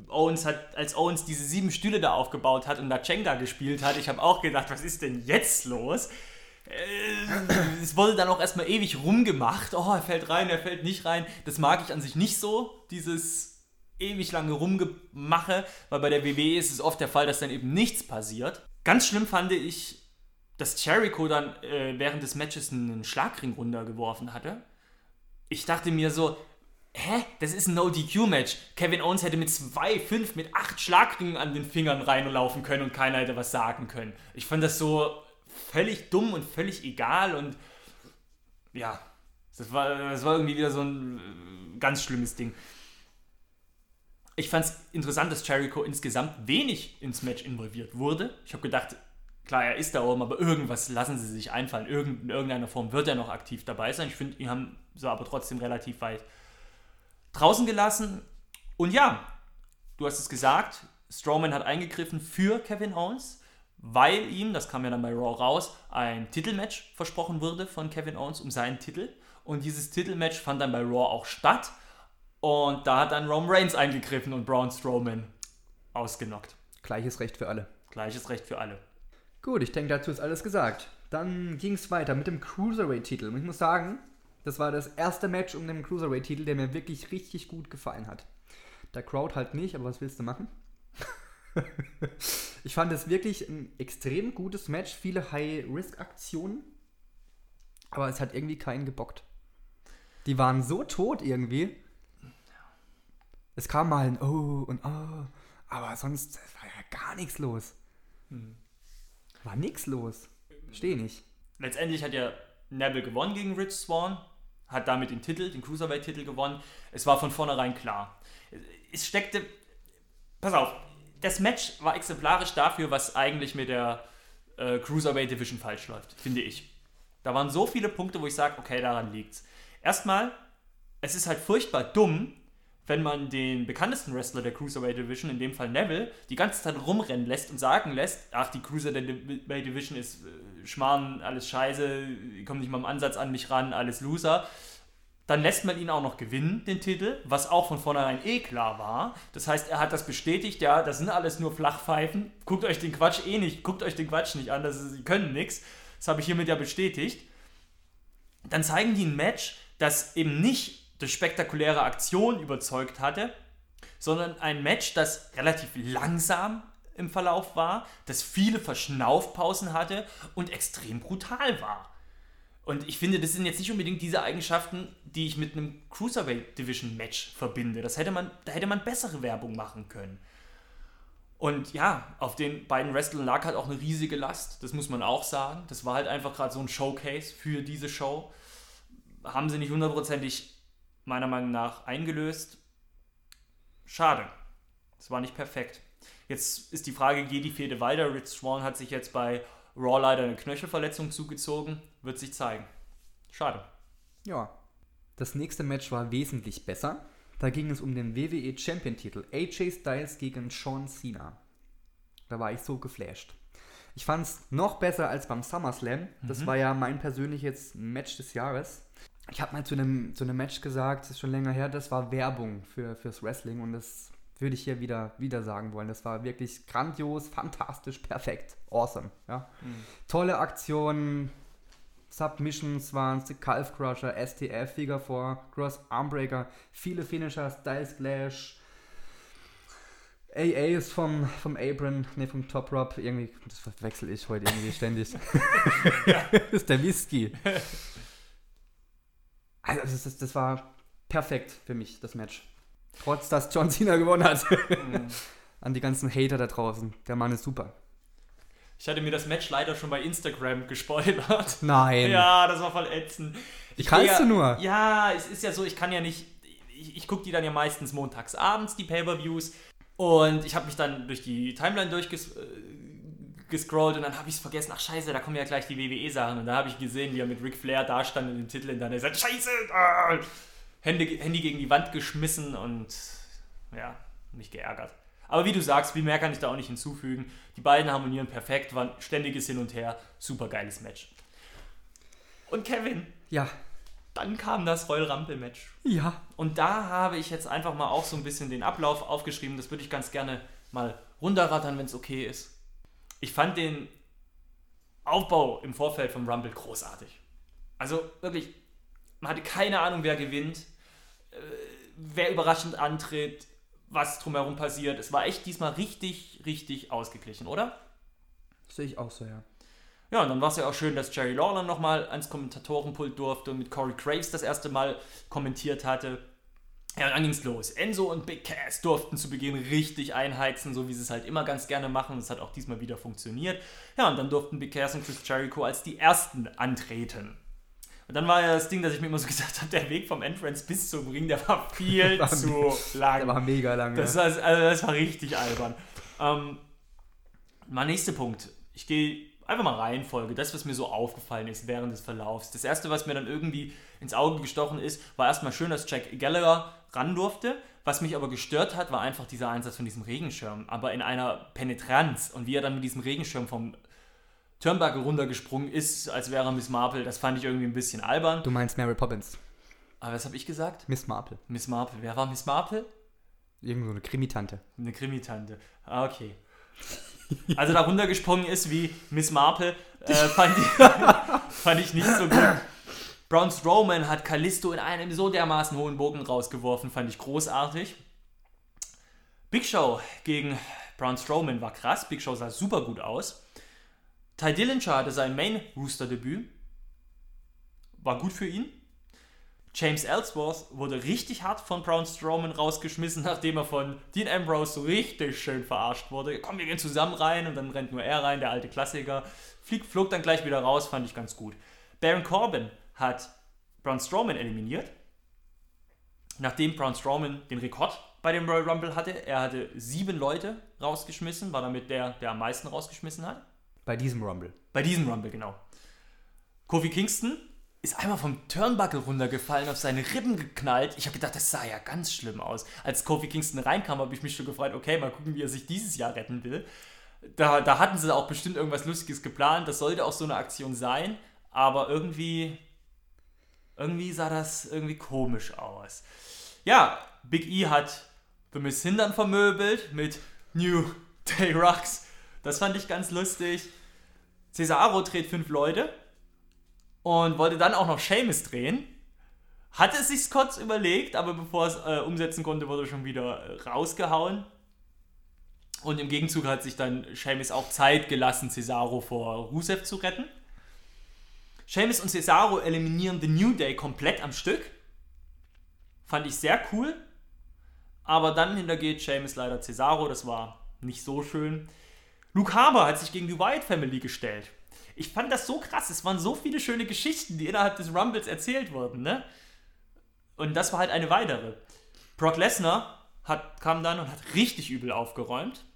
Owens hat, als Owens diese sieben Stühle da aufgebaut hat und da Chenga gespielt hat, ich habe auch gedacht, was ist denn jetzt los? Äh, es wurde dann auch erstmal ewig rumgemacht. Oh, er fällt rein, er fällt nicht rein. Das mag ich an sich nicht so, dieses ewig lange Rumgemache, weil bei der WWE ist es oft der Fall, dass dann eben nichts passiert. Ganz schlimm fand ich, dass Jericho dann äh, während des Matches einen Schlagring runtergeworfen hatte. Ich dachte mir so, hä, das ist ein No-DQ-Match. Kevin Owens hätte mit zwei, fünf, mit acht Schlagringen an den Fingern reinlaufen können und keiner hätte was sagen können. Ich fand das so völlig dumm und völlig egal und ja, das war, das war irgendwie wieder so ein äh, ganz schlimmes Ding. Ich fand es interessant, dass Jericho insgesamt wenig ins Match involviert wurde. Ich habe gedacht, klar, er ist da oben, aber irgendwas lassen sie sich einfallen. Irgend, in irgendeiner Form wird er noch aktiv dabei sein. Ich finde, ihn haben sie aber trotzdem relativ weit draußen gelassen. Und ja, du hast es gesagt, Strowman hat eingegriffen für Kevin Owens, weil ihm, das kam ja dann bei Raw raus, ein Titelmatch versprochen wurde von Kevin Owens um seinen Titel. Und dieses Titelmatch fand dann bei Raw auch statt. Und da hat dann Roman Reigns eingegriffen und Braun Strowman ausgenockt. Gleiches Recht für alle. Gleiches Recht für alle. Gut, ich denke, dazu ist alles gesagt. Dann ging es weiter mit dem Cruiserweight-Titel. Und ich muss sagen, das war das erste Match um den Cruiserweight-Titel, der mir wirklich richtig gut gefallen hat. Der Crowd halt nicht, aber was willst du machen? ich fand es wirklich ein extrem gutes Match, viele High-Risk-Aktionen, aber es hat irgendwie keinen gebockt. Die waren so tot irgendwie. Es kam mal ein Oh und Oh, aber sonst war ja gar nichts los. Hm. War nichts los. Verstehe nicht. Letztendlich hat ja Neville gewonnen gegen Rich Swan, hat damit den Titel, den Cruiserweight-Titel gewonnen. Es war von vornherein klar. Es steckte. Pass auf, das Match war exemplarisch dafür, was eigentlich mit der äh, Cruiserweight Division falsch läuft, finde ich. Da waren so viele Punkte, wo ich sage, okay, daran liegt's. Erstmal, es ist halt furchtbar dumm, wenn man den bekanntesten Wrestler der Cruiserweight Division, in dem Fall Neville, die ganze Zeit rumrennen lässt und sagen lässt, ach, die Cruiserweight Division ist äh, Schmarrn, alles scheiße, kommt nicht mal im Ansatz an mich ran, alles Loser. Dann lässt man ihn auch noch gewinnen, den Titel, was auch von vornherein eh klar war. Das heißt, er hat das bestätigt, ja, das sind alles nur Flachpfeifen. Guckt euch den Quatsch eh nicht, guckt euch den Quatsch nicht an, das ist, sie können nichts. Das habe ich hiermit ja bestätigt. Dann zeigen die ein Match, das eben nicht durch spektakuläre Aktion überzeugt hatte, sondern ein Match, das relativ langsam im Verlauf war, das viele Verschnaufpausen hatte und extrem brutal war. Und ich finde, das sind jetzt nicht unbedingt diese Eigenschaften, die ich mit einem Cruiserweight Division Match verbinde. Das hätte man, da hätte man bessere Werbung machen können. Und ja, auf den beiden Wrestlern lag halt auch eine riesige Last. Das muss man auch sagen. Das war halt einfach gerade so ein Showcase für diese Show. Haben sie nicht hundertprozentig meiner Meinung nach eingelöst. Schade. Das war nicht perfekt. Jetzt ist die Frage, geht die Fehde weiter? Rich Swan hat sich jetzt bei Raw leider eine Knöchelverletzung zugezogen. Wird sich zeigen. Schade. Ja. Das nächste Match war wesentlich besser. Da ging es um den WWE Champion Titel. AJ Styles gegen Sean Cena. Da war ich so geflasht. Ich fand es noch besser als beim SummerSlam. Das mhm. war ja mein persönliches Match des Jahres. Ich habe mal zu einem, zu einem Match gesagt, das ist schon länger her, das war Werbung für, fürs Wrestling und das würde ich hier wieder, wieder sagen wollen. Das war wirklich grandios, fantastisch, perfekt, awesome. Ja. Mhm. Tolle Aktionen, Submissions waren es, Calf Crusher, STF, Figure 4, Cross Armbreaker, viele Finisher, Style Splash, AA ist vom, vom Abram, ne, vom Top Rob, irgendwie, das verwechsel ich heute irgendwie ständig. das ist der Whisky. Also, das, das, das war perfekt für mich, das Match. Trotz, dass John Cena gewonnen hat. Mhm. An die ganzen Hater da draußen. Der Mann ist super. Ich hatte mir das Match leider schon bei Instagram gespoilert. Nein. Ja, das war voll ätzend. Wie kannst ja, du nur? Ja, es ist ja so, ich kann ja nicht. Ich, ich gucke die dann ja meistens montags abends, die Pay-Per-Views. Und ich habe mich dann durch die Timeline durchgescrollt und dann habe ich es vergessen. Ach, Scheiße, da kommen ja gleich die WWE-Sachen. Und da habe ich gesehen, wie er mit Ric Flair da stand in dem Titel. Und dann er Scheiße! Ah! Hände, Handy gegen die Wand geschmissen und ja, mich geärgert. Aber wie du sagst, viel mehr kann ich da auch nicht hinzufügen. Die beiden harmonieren perfekt, waren ständiges Hin und Her, super geiles Match. Und Kevin, Ja. dann kam das Royal Rumble Match. Ja. Und da habe ich jetzt einfach mal auch so ein bisschen den Ablauf aufgeschrieben. Das würde ich ganz gerne mal runterrattern, wenn es okay ist. Ich fand den Aufbau im Vorfeld vom Rumble großartig. Also wirklich, man hatte keine Ahnung, wer gewinnt, äh, wer überraschend antritt, was drumherum passiert. Es war echt diesmal richtig, richtig ausgeglichen, oder? Sehe ich auch so, ja. Ja, und dann war es ja auch schön, dass Jerry Lawler nochmal ans Kommentatorenpult durfte und mit Corey Graves das erste Mal kommentiert hatte. Ja, dann ging's los. Enzo und Big Cass durften zu Beginn richtig einheizen, so wie sie es halt immer ganz gerne machen. Das hat auch diesmal wieder funktioniert. Ja, und dann durften Big Cass und Chris Jericho als die ersten antreten. Und dann war ja das Ding, dass ich mir immer so gesagt habe, der Weg vom Entrance bis zum Ring, der war viel War zu lang. Der war mega lang. Das, war, also das war richtig albern. Ähm, mein nächster Punkt. Ich gehe einfach mal Reihenfolge. Das, was mir so aufgefallen ist während des Verlaufs. Das erste, was mir dann irgendwie ins Auge gestochen ist, war erstmal schön, dass Jack Gallagher ran durfte. Was mich aber gestört hat, war einfach dieser Einsatz von diesem Regenschirm. Aber in einer Penetranz. Und wie er dann mit diesem Regenschirm vom Turnbuckle runtergesprungen ist, als wäre er Miss Marple, das fand ich irgendwie ein bisschen albern. Du meinst Mary Poppins. Aber was habe ich gesagt? Miss Marple. Miss Marple. Wer war Miss Marple? Irgend so eine Krimitante. Eine Krimitante. Ah, okay. Also da runtergesprungen ist wie Miss Marple, äh, fand, ich, fand ich nicht so gut. Braun Strowman hat Callisto in einem so dermaßen hohen Bogen rausgeworfen, fand ich großartig. Big Show gegen Braun Strowman war krass. Big Show sah super gut aus. Ty Dillinger hatte sein Main Rooster Debüt. War gut für ihn. James Ellsworth wurde richtig hart von Braun Strowman rausgeschmissen, nachdem er von Dean Ambrose so richtig schön verarscht wurde. Komm, wir gehen zusammen rein und dann rennt nur er rein, der alte Klassiker. Flieg, flog dann gleich wieder raus, fand ich ganz gut. Baron Corbin hat Braun Strowman eliminiert, nachdem Braun Strowman den Rekord bei dem Royal Rumble hatte. Er hatte sieben Leute rausgeschmissen, war damit der, der am meisten rausgeschmissen hat. Bei diesem Rumble. Bei diesem Rumble, genau. Kofi Kingston ist einmal vom Turnbuckle runtergefallen, auf seine Rippen geknallt. Ich habe gedacht, das sah ja ganz schlimm aus. Als Kofi Kingston reinkam, habe ich mich schon gefreut, okay, mal gucken, wie er sich dieses Jahr retten will. Da, da hatten sie auch bestimmt irgendwas Lustiges geplant. Das sollte auch so eine Aktion sein, aber irgendwie, irgendwie sah das irgendwie komisch aus. Ja, Big E hat The Miss Hindern vermöbelt mit New Day Rocks. Das fand ich ganz lustig. Cesaro dreht fünf Leute und wollte dann auch noch Seamus drehen. Hatte es sich kurz überlegt, aber bevor es äh, umsetzen konnte, wurde schon wieder äh, rausgehauen. Und im Gegenzug hat sich dann Seamus auch Zeit gelassen, Cesaro vor Rusev zu retten. Seamus und Cesaro eliminieren The New Day komplett am Stück. Fand ich sehr cool. Aber dann hintergeht Seamus leider Cesaro, das war nicht so schön. Luke Harbour hat sich gegen die Wyatt Family gestellt. Ich fand das so krass. Es waren so viele schöne Geschichten, die innerhalb des Rumbles erzählt wurden, ne? Und das war halt eine weitere. Brock Lesnar hat, kam dann und hat richtig übel aufgeräumt,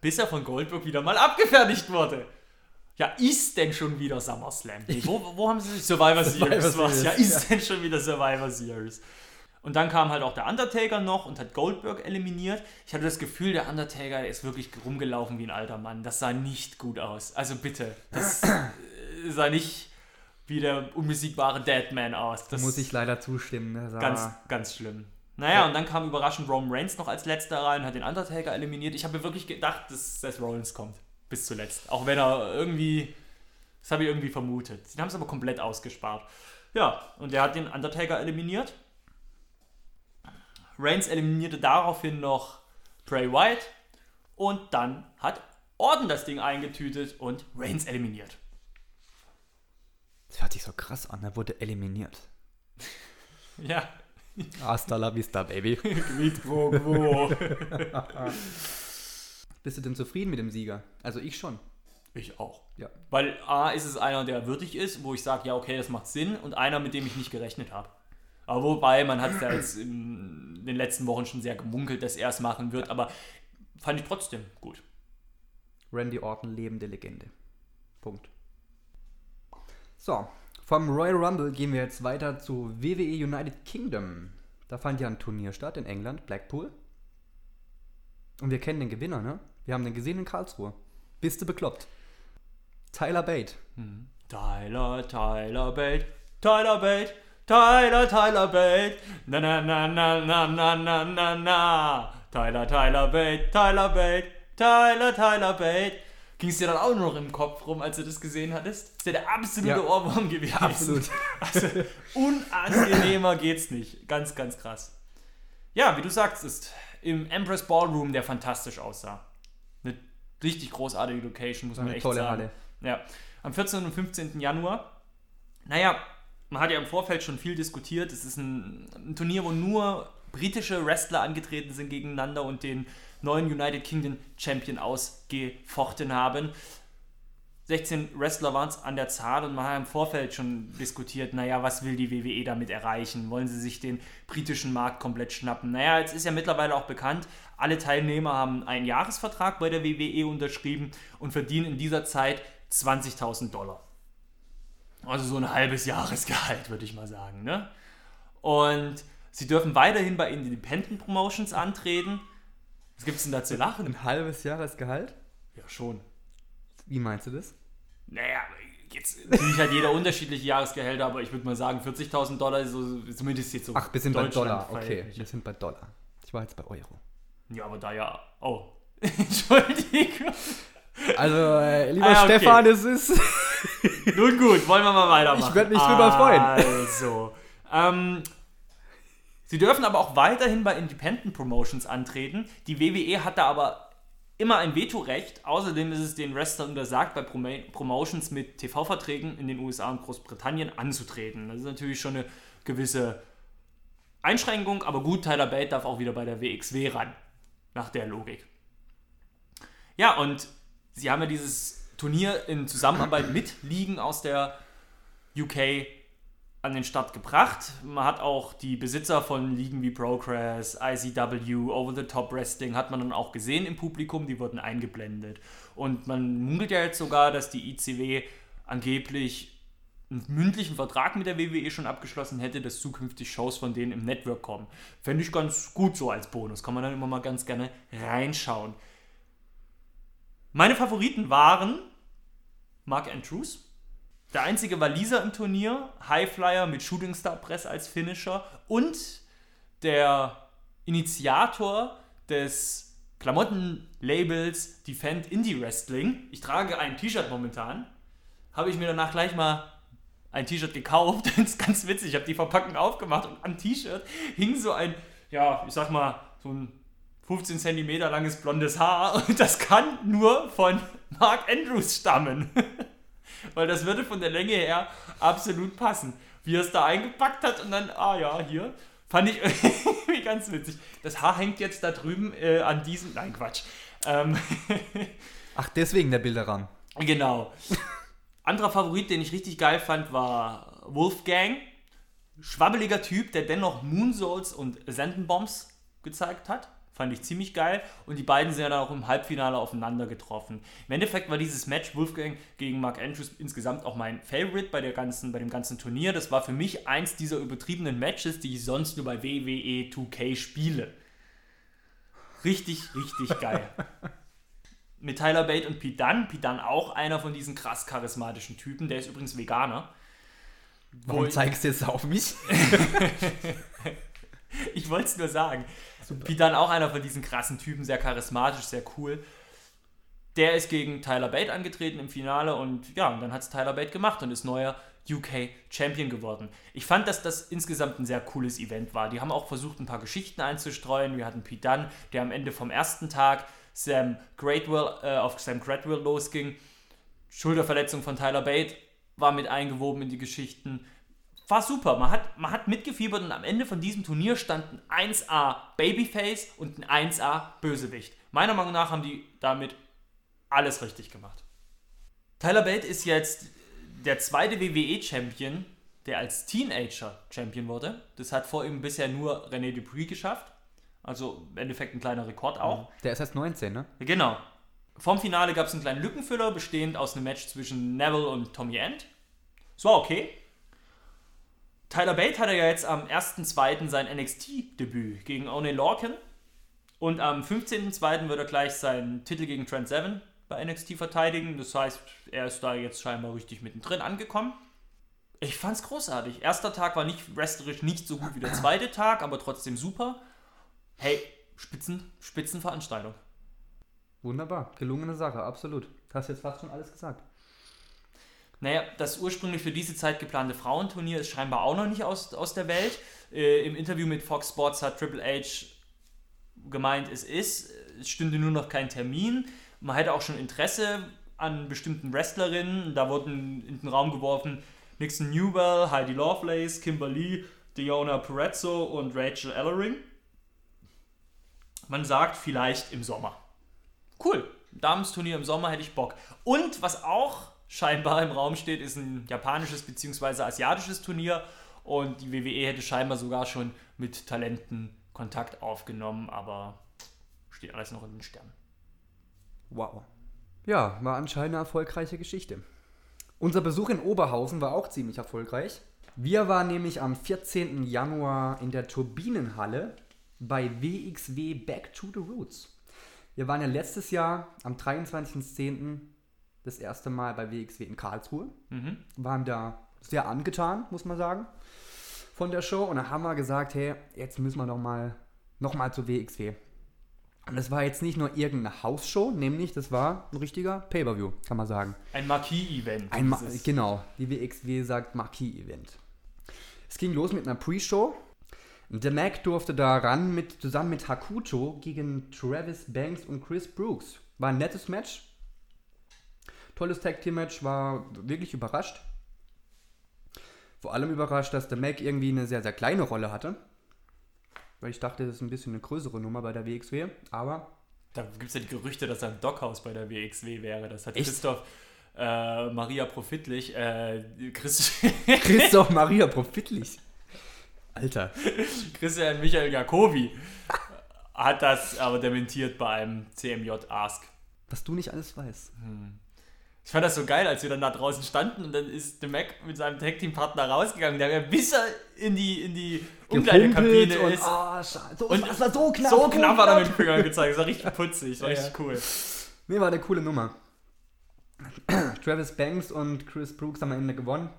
bis er von Goldberg wieder mal abgefertigt wurde. Ja, ist denn schon wieder SummerSlam? Nee, wo, wo haben sie sich Survivor Series? Survivor was? Ja, Series, ist denn schon wieder Survivor Series? Und dann kam halt auch der Undertaker noch und hat Goldberg eliminiert. Ich hatte das Gefühl, der Undertaker der ist wirklich rumgelaufen wie ein alter Mann. Das sah nicht gut aus. Also bitte, das äh, sah nicht wie der unbesiegbare Deadman aus. Das Muss ich leider zustimmen. Ne? Ganz, ganz schlimm. Naja, und dann kam überraschend Roman Reigns noch als letzter rein und hat den Undertaker eliminiert. Ich habe mir wirklich gedacht, dass Seth Rollins kommt. Bis zuletzt. Auch wenn er irgendwie. Das habe ich irgendwie vermutet. Sie haben es aber komplett ausgespart. Ja, und der hat den Undertaker eliminiert. Reigns eliminierte daraufhin noch Bray Wyatt. Und dann hat Orton das Ding eingetütet und Reigns eliminiert. Das hört sich so krass an. Er wurde eliminiert. Ja, Hasta la vista, Baby. Quid pro quo. Bist du denn zufrieden mit dem Sieger? Also ich schon. Ich auch. Ja. Weil A ist es einer, der würdig ist, wo ich sage, ja, okay, das macht Sinn, und einer, mit dem ich nicht gerechnet habe. Aber wobei, man hat es ja jetzt in den letzten Wochen schon sehr gemunkelt, dass er es machen wird, aber fand ich trotzdem gut. Randy Orton, lebende Legende. Punkt. So, vom Royal Rumble gehen wir jetzt weiter zu WWE United Kingdom. Da fand ja ein Turnier statt in England, Blackpool. Und wir kennen den Gewinner, ne? Wir haben den gesehen in Karlsruhe. Bist du bekloppt? Tyler Bate. Tyler, Tyler Bate, Tyler Bate, Tyler, Tyler Bate, na na na na na na na na na, Tyler, Tyler Bate, Tyler Bate, Tyler, Tyler Bate. Ging es dir dann auch nur noch im Kopf rum, als du das gesehen hattest? Ist ja der absolute Ja. Ohrwurm gewesen. Absolut. Also, unangenehmer geht's nicht. Ganz, ganz krass. Ja, wie du sagst, ist im Empress Ballroom, der fantastisch aussah. Richtig großartige Location, muss man Eine echt tolle sagen. Halle. Ja, am 14. und 15. Januar. Naja, man hat ja im Vorfeld schon viel diskutiert. Es ist ein, ein Turnier, wo nur britische Wrestler angetreten sind gegeneinander und den neuen United Kingdom Champion ausgefochten haben. 16 Wrestler waren es an der Zahl und man hat im Vorfeld schon diskutiert, naja, was will die WWE damit erreichen? Wollen sie sich den britischen Markt komplett schnappen? Naja, jetzt ist ja mittlerweile auch bekannt, alle Teilnehmer haben einen Jahresvertrag bei der WWE unterschrieben und verdienen in dieser Zeit 20.000 Dollar. Also so ein halbes Jahresgehalt, würde ich mal sagen. Ne? Und sie dürfen weiterhin bei Independent Promotions antreten. Was gibt es denn da zu lachen? Ein halbes Jahresgehalt? Ja, schon. Wie meinst du das? Naja, jetzt natürlich hat jeder unterschiedliche Jahresgehälter, aber ich würde mal sagen, 40.000 Dollar ist so, zumindest jetzt so. Ach, wir sind bei Dollar. Okay, wir sind bei Dollar. Ich war jetzt bei Euro. Ja, aber da ja. Oh. Entschuldigung. Also, äh, lieber Ah, ja, okay. Stefan, es ist. Nun gut, wollen wir mal weitermachen. Ich würd mich drüber freuen. Also, ähm, sie dürfen aber auch weiterhin bei Independent Promotions antreten. Die WWE hat da aber immer ein Vetorecht. Außerdem ist es den Wrestlern untersagt, bei Proma Promotions mit TV-Verträgen in den USA und Großbritannien anzutreten. Das ist natürlich schon eine gewisse Einschränkung, aber gut, Tyler Bate darf auch wieder bei der WXW ran. Nach der Logik. Ja, und sie haben ja dieses Turnier in Zusammenarbeit mit Ligen aus der UK an den Start gebracht. Man hat auch die Besitzer von Ligen wie Progress, ICW, Over the Top Wrestling, hat man dann auch gesehen im Publikum, die wurden eingeblendet. Und man munkelt ja jetzt sogar, dass die ICW angeblich einen mündlichen Vertrag mit der WWE schon abgeschlossen hätte, dass zukünftig Shows von denen im Network kommen. Fände ich ganz gut so als Bonus. Kann man dann immer mal ganz gerne reinschauen. Meine Favoriten waren Mark Andrews, der einzige Waliser im Turnier, Highflyer mit Shooting Star Press als Finisher und der Initiator des Klamottenlabels Defend Indie Wrestling. Ich trage ein T-Shirt momentan. Habe ich mir danach gleich mal ein T-Shirt gekauft. Das ist ganz witzig. Ich habe die Verpackung aufgemacht und am T-Shirt hing so ein, ja, ich sag mal, so ein 15 cm langes blondes Haar und das kann nur von Mark Andrews stammen. Weil das würde von der Länge her absolut passen. Wie er es da eingepackt hat und dann, ah ja, hier. Fand ich irgendwie ganz witzig. Das Haar hängt jetzt da drüben äh, an diesem. Nein, Quatsch. Ähm, Ach, deswegen der Bilderrahmen. genau. Anderer Favorit, den ich richtig geil fand, war Wolfgang. Schwabbeliger Typ, der dennoch Moonsaults und Sendenbombs gezeigt hat. Fand ich ziemlich geil. Und die beiden sind ja dann auch im Halbfinale aufeinander getroffen. Im Endeffekt war dieses Match Wolfgang gegen Mark Andrews insgesamt auch mein Favorite bei, der ganzen, bei dem ganzen Turnier. Das war für mich eins dieser übertriebenen Matches, die ich sonst nur bei WWE 2K spiele. Richtig, richtig geil. Mit Tyler Bate und Pete Dunne. Pete Dunne auch einer von diesen krass charismatischen Typen. Der ist übrigens Veganer. Warum Wo- zeigst du jetzt auf mich? Ich wollte es nur sagen. Pete Dunne auch einer von diesen krassen Typen, sehr charismatisch, sehr cool. Der ist gegen Tyler Bate angetreten im Finale und ja, und dann hat es Tyler Bate gemacht und ist neuer UK Champion geworden. Ich fand, dass das insgesamt ein sehr cooles Event war. Die haben auch versucht, ein paar Geschichten einzustreuen. Wir hatten Pete Dunne, der am Ende vom ersten Tag Sam Greatwell, äh, auf Sam Greatwell losging. Schulterverletzung von Tyler Bate war mit eingewoben in die Geschichten. War super. Man hat, man hat mitgefiebert und am Ende von diesem Turnier standen 1A Babyface und ein 1A Bösewicht. Meiner Meinung nach haben die damit alles richtig gemacht. Tyler Bate ist jetzt der zweite WWE-Champion, der als Teenager Champion wurde. Das hat vor ihm bisher nur René Dupree geschafft. Also im Endeffekt ein kleiner Rekord auch. Der ist erst 19, ne? Genau. Vorm Finale gab es einen kleinen Lückenfüller, bestehend aus einem Match zwischen Neville und Tommy End. Es war okay. Tyler Bate hatte ja jetzt am 1.2. sein NXT-Debüt gegen Oney Lorcan. Und am 15.2. wird er gleich seinen Titel gegen Trent Seven bei NXT verteidigen. Das heißt, er ist da jetzt scheinbar richtig mittendrin angekommen. Ich fand's großartig. Erster Tag war nicht wrestlerisch nicht so gut wie der zweite Tag, aber trotzdem super. Hey, Spitzen, Spitzenveranstaltung. Wunderbar, gelungene Sache, absolut. Du hast jetzt fast schon alles gesagt. Naja, das ursprünglich für diese Zeit geplante Frauenturnier ist scheinbar auch noch nicht aus, aus der Welt. Äh, Im Interview mit Fox Sports hat Triple H gemeint, es ist. Es stünde nur noch kein Termin. Man hätte auch schon Interesse an bestimmten Wrestlerinnen. Da wurden in den Raum geworfen Nixon Newell, Heidi Lovelace, Kimberly, Diona Perezzo und Rachel Ellering. Man sagt vielleicht im Sommer. Cool. Damensturnier im Sommer hätte ich Bock. Und was auch scheinbar im Raum steht, ist ein japanisches bzw. asiatisches Turnier. Und die WWE hätte scheinbar sogar schon mit Talenten Kontakt aufgenommen, aber steht alles noch in den Sternen. Wow. Ja, war anscheinend eine erfolgreiche Geschichte. Unser Besuch in Oberhausen war auch ziemlich erfolgreich. Wir waren nämlich am 14. Januar in der Turbinenhalle bei WXW Back to the Roots. Wir waren ja letztes Jahr am 23.10. das erste Mal bei WXW in Karlsruhe. Mhm. Waren da sehr angetan, muss man sagen, von der Show. Und da haben wir gesagt, hey, jetzt müssen wir doch mal, noch mal zur WXW. Und das war jetzt nicht nur irgendeine Hausshow, nämlich das war ein richtiger Pay-Per-View, kann man sagen. Ein Marquis-Event. Ma genau, die WXW sagt Marquis-Event. Es ging los mit einer Pre-Show. Der Mac durfte da ran mit, zusammen mit Hakuto gegen Travis Banks und Chris Brooks. War ein nettes Match. Tolles Tag-Team-Match, war wirklich überrascht. Vor allem überrascht, dass der Mac irgendwie eine sehr, sehr kleine Rolle hatte. Weil ich dachte, das ist ein bisschen eine größere Nummer bei der WXW. Aber Da gibt es ja die Gerüchte, dass er im Dockhaus bei der WXW wäre. Das hat Echt? Christoph äh, Maria Profitlich, äh, Chris, Christoph Maria profitlich. Alter. Christian Michael Jacobi hat das aber dementiert bei einem CMJ Ask. Was du nicht alles weißt. Ich fand das so geil, als wir dann da draußen standen und dann ist der Mac mit seinem Tag-Team-Partner rausgegangen. Der wäre bis er in die, in die Umkleidekabine und, ist. schade. so, Und das war so knapp. so knapp hat er mit Fingern gezeigt. Das war richtig putzig. Das war Ja, richtig cool. Nee, war eine coole Nummer. Travis Banks und Chris Brooks haben am Ende gewonnen.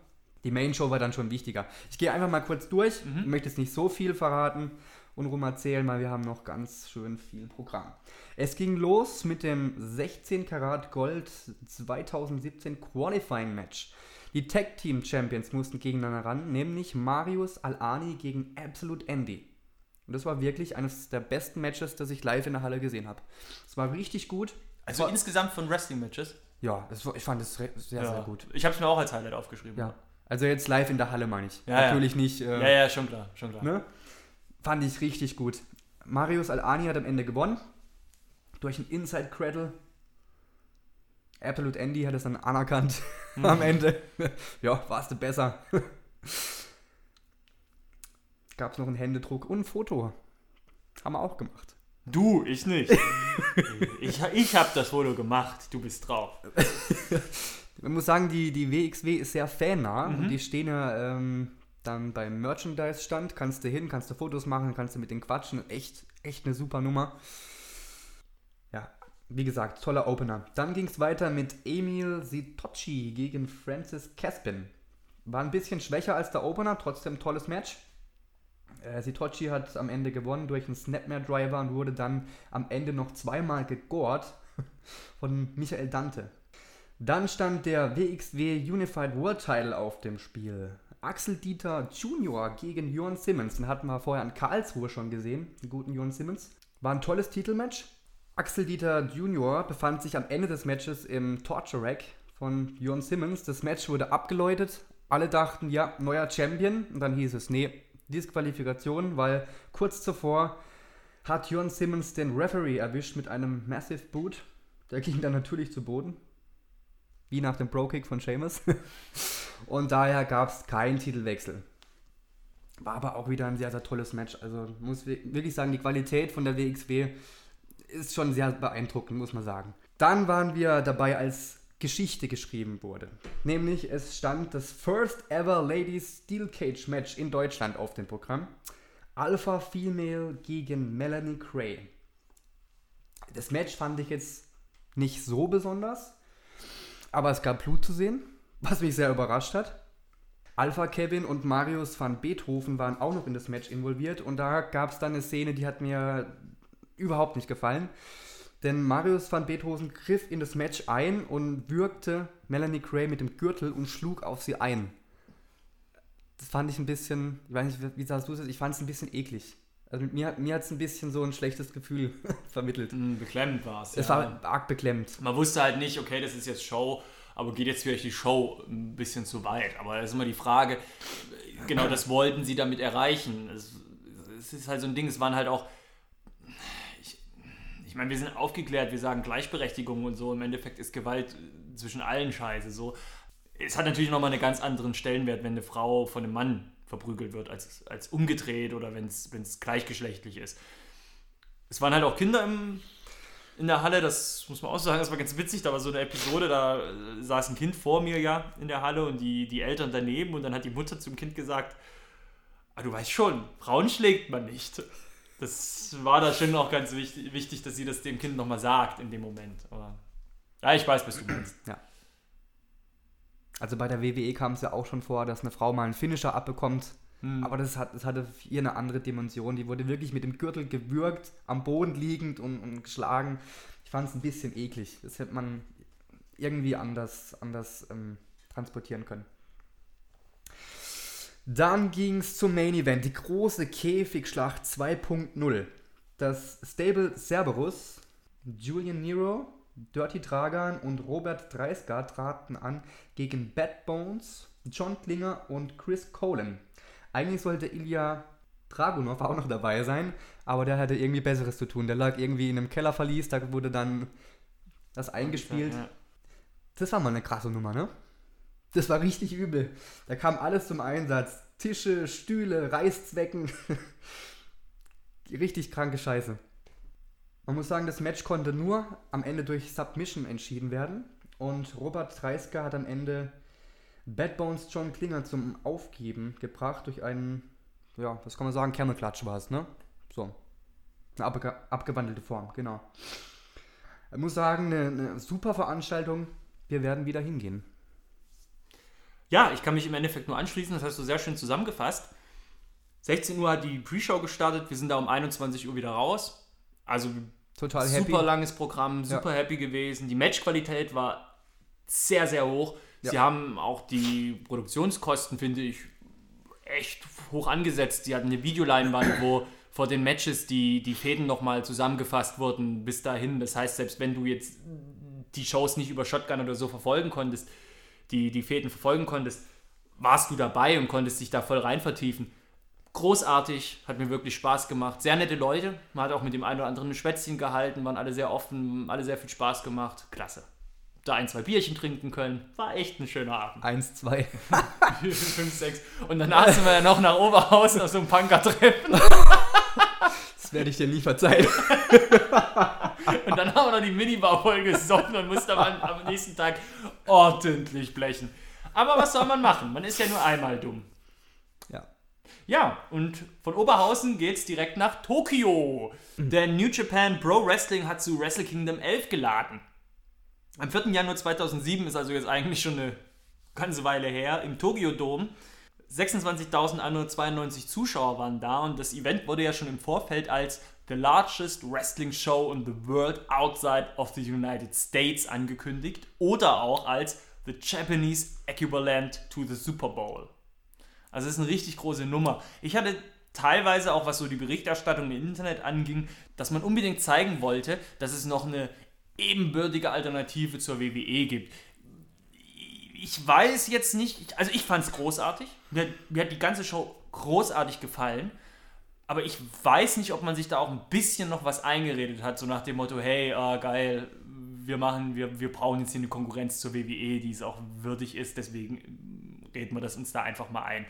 Die Main Show war dann schon wichtiger. Ich gehe einfach mal kurz durch. Ich möchte jetzt nicht so viel verraten und rum erzählen, weil wir haben noch ganz schön viel Programm. Es ging los mit dem 16 Karat Gold 2017 Qualifying Match. Die Tag Team Champions mussten gegeneinander ran, nämlich Marius Al-Ani gegen Absolute Andy. Und das war wirklich eines der besten Matches, das ich live in der Halle gesehen habe. Es war richtig gut. Also war, insgesamt von Wrestling-Matches. ja, war, ich fand es sehr, sehr gut. Ich habe es mir auch als Highlight aufgeschrieben. Ja. Also jetzt live in der Halle meine ich. Ja, ja. Natürlich nicht. Äh, ja, ja, schon klar. Schon klar. Ne? Fand ich richtig gut. Marius Al-Ani hat am Ende gewonnen. Durch einen Inside Cradle. Absolute Andy hat es dann anerkannt am Ende. ja, warst du besser. Gab es noch einen Händedruck und ein Foto. Haben wir auch gemacht. Du, ich nicht. ich ich habe das Foto gemacht. Du bist drauf. Man muss sagen, die, die WXW ist sehr fannah und die stehen ja ähm, dann beim Merchandise-Stand. Kannst du hin, kannst du Fotos machen, kannst du mit denen quatschen. Echt, echt eine super Nummer. Ja, wie gesagt, toller Opener. Dann ging es weiter mit Emil Sitocci gegen Francis Caspin. War ein bisschen schwächer als der Opener, trotzdem tolles Match. Äh, Sitocci hat am Ende gewonnen durch einen Snapmare-Driver und wurde dann am Ende noch zweimal gegort von Michael Dante. Dann stand der WXW Unified World Title auf dem Spiel. Axel Dieter Jr. gegen Jörn Simmons. Den hatten wir vorher in Karlsruhe schon gesehen, den guten Jörn Simmons. War ein tolles Titelmatch. Axel Dieter Jr. befand sich am Ende des Matches im Torture Rack von Jörn Simmons. Das Match wurde abgeläutet. Alle dachten, ja, neuer Champion. Und dann hieß es, nee, Disqualifikation, weil kurz zuvor hat Jörn Simmons den Referee erwischt mit einem Massive Boot. Der ging dann natürlich zu Boden. Wie nach dem Bro-Kick von Seamus. Und daher gab es keinen Titelwechsel. War aber auch wieder ein sehr, sehr tolles Match. Also muss wi- wirklich sagen, die Qualität von der WXW ist schon sehr beeindruckend, muss man sagen. Dann waren wir dabei als Geschichte geschrieben wurde. Nämlich es stand das First Ever Ladies Steel Cage Match in Deutschland auf dem Programm. Alpha Female gegen Melanie Cray. Das Match fand ich jetzt nicht so besonders, aber es gab Blut zu sehen, was mich sehr überrascht hat. Alpha Kevin und Marius van Beethoven waren auch noch in das Match involviert und da gab es dann eine Szene, die hat mir überhaupt nicht gefallen. Denn Marius van Beethoven griff in das Match ein und würgte Melanie Gray mit dem Gürtel und schlug auf sie ein. Das fand ich ein bisschen, ich weiß nicht, wie sagst du es, ich fand es ein bisschen eklig. Also mir, mir hat es ein bisschen so ein schlechtes Gefühl vermittelt. Mm, beklemmend war es. Es ja. war arg beklemmt. Man wusste halt nicht, okay, das ist jetzt Show, aber geht jetzt vielleicht die Show ein bisschen zu weit. Aber das ist immer die Frage, genau das wollten sie damit erreichen. Es, es ist halt so ein Ding, es waren halt auch, ich, ich meine, wir sind aufgeklärt, wir sagen Gleichberechtigung und so. Im Endeffekt ist Gewalt zwischen allen scheiße. So. Es hat natürlich nochmal einen ganz anderen Stellenwert, wenn eine Frau von einem Mann verprügelt wird, als, als umgedreht oder wenn es gleichgeschlechtlich ist. Es waren halt auch Kinder im, in der Halle, das muss man auch sagen, das war ganz witzig, da war so eine Episode, da äh, saß ein Kind vor mir ja in der Halle und die, die Eltern daneben und dann hat die Mutter zum Kind gesagt, ah, du weißt schon, Frauen schlägt man nicht. Das war da schon auch ganz wichtig, wichtig dass sie das dem Kind nochmal sagt in dem Moment. Aber, ja, ich weiß, was du meinst. Ja. Also bei der WWE kam es ja auch schon vor, dass eine Frau mal einen Finisher abbekommt. Hm. Aber das, hat, das hatte hier eine andere Dimension. Die wurde wirklich mit dem Gürtel gewürgt, am Boden liegend und, und geschlagen. Ich fand es ein bisschen eklig. Das hätte man irgendwie anders, anders ähm, transportieren können. Dann ging es zum Main Event, die große Käfigschlacht 2.0. Das Stable Cerberus, Julian Nero, Dirty Dragan und Robert Dreisgar traten an gegen Bad Bones, John Klinger und Chris Colan. Eigentlich sollte Ilya Dragunov auch noch dabei sein, aber der hatte irgendwie Besseres zu tun. Der lag irgendwie in einem Kellerverlies, da wurde dann das eingespielt. Das war mal eine krasse Nummer, ne? Das war richtig übel. Da kam alles zum Einsatz. Tische, Stühle, Reißzwecken. richtig kranke Scheiße. Man muss sagen, das Match konnte nur am Ende durch Submission entschieden werden. Und Robert Dreisker hat am Ende Bad Bones John Klinger zum Aufgeben gebracht durch einen, ja, was kann man sagen, Kernelklatsch war es, ne? So. Eine abge abgewandelte Form, genau. Ich muss sagen, eine, eine super Veranstaltung. Wir werden wieder hingehen. Ja, ich kann mich im Endeffekt nur anschließen, das hast du sehr schön zusammengefasst. 16 Uhr hat die Pre-Show gestartet, wir sind da um 21 Uhr wieder raus. Also Total happy. super langes Programm, super Ja. happy gewesen. Die Matchqualität war sehr, sehr hoch. Sie Ja. haben auch die Produktionskosten, finde ich, echt hoch angesetzt. Sie hatten eine Videoleinwand, wo vor den Matches die, die Fäden nochmal zusammengefasst wurden bis dahin. Das heißt, selbst wenn du jetzt die Shows nicht über Shotgun oder so verfolgen konntest, die, die Fäden verfolgen konntest, warst du dabei und konntest dich da voll rein vertiefen. Großartig, hat mir wirklich Spaß gemacht. Sehr nette Leute. Man hat auch mit dem einen oder anderen ein Schwätzchen gehalten, waren alle sehr offen, alle sehr viel Spaß gemacht. Klasse. Da ein, zwei Bierchen trinken können. War echt ein schöner Abend. Eins, zwei. Fünf, sechs. Und danach sind wir ja noch nach Oberhausen auf so einem Punker-Treffen. Das werde ich dir nie verzeihen. Und dann haben wir noch die Minibar voll gesoffen und mussten am, am nächsten Tag ordentlich blechen. Aber was soll man machen? Man ist ja nur einmal dumm. Ja. Und von Oberhausen geht's direkt nach Tokio. Denn New Japan Pro Wrestling hat zu Wrestle Kingdom 11 geladen. Am 4. Januar 2007 ist also jetzt eigentlich schon eine ganze Weile her im Tokyo Dome. 26.192 Zuschauer waren da und das Event wurde ja schon im Vorfeld als the largest wrestling show in the world outside of the United States angekündigt oder auch als the Japanese equivalent to the Super Bowl. Also es ist eine richtig große Nummer. Ich hatte teilweise auch, was so die Berichterstattung im Internet anging, dass man unbedingt zeigen wollte, dass es noch eine ebenbürtige Alternative zur WWE gibt. Ich weiß jetzt nicht, also ich fand es großartig. Mir, mir hat die ganze Show großartig gefallen. Aber ich weiß nicht, ob man sich da auch ein bisschen noch was eingeredet hat, so nach dem Motto, hey, ah, geil, wir machen, wir, wir brauchen jetzt hier eine Konkurrenz zur WWE, die es auch würdig ist, deswegen reden wir das uns da einfach mal ein.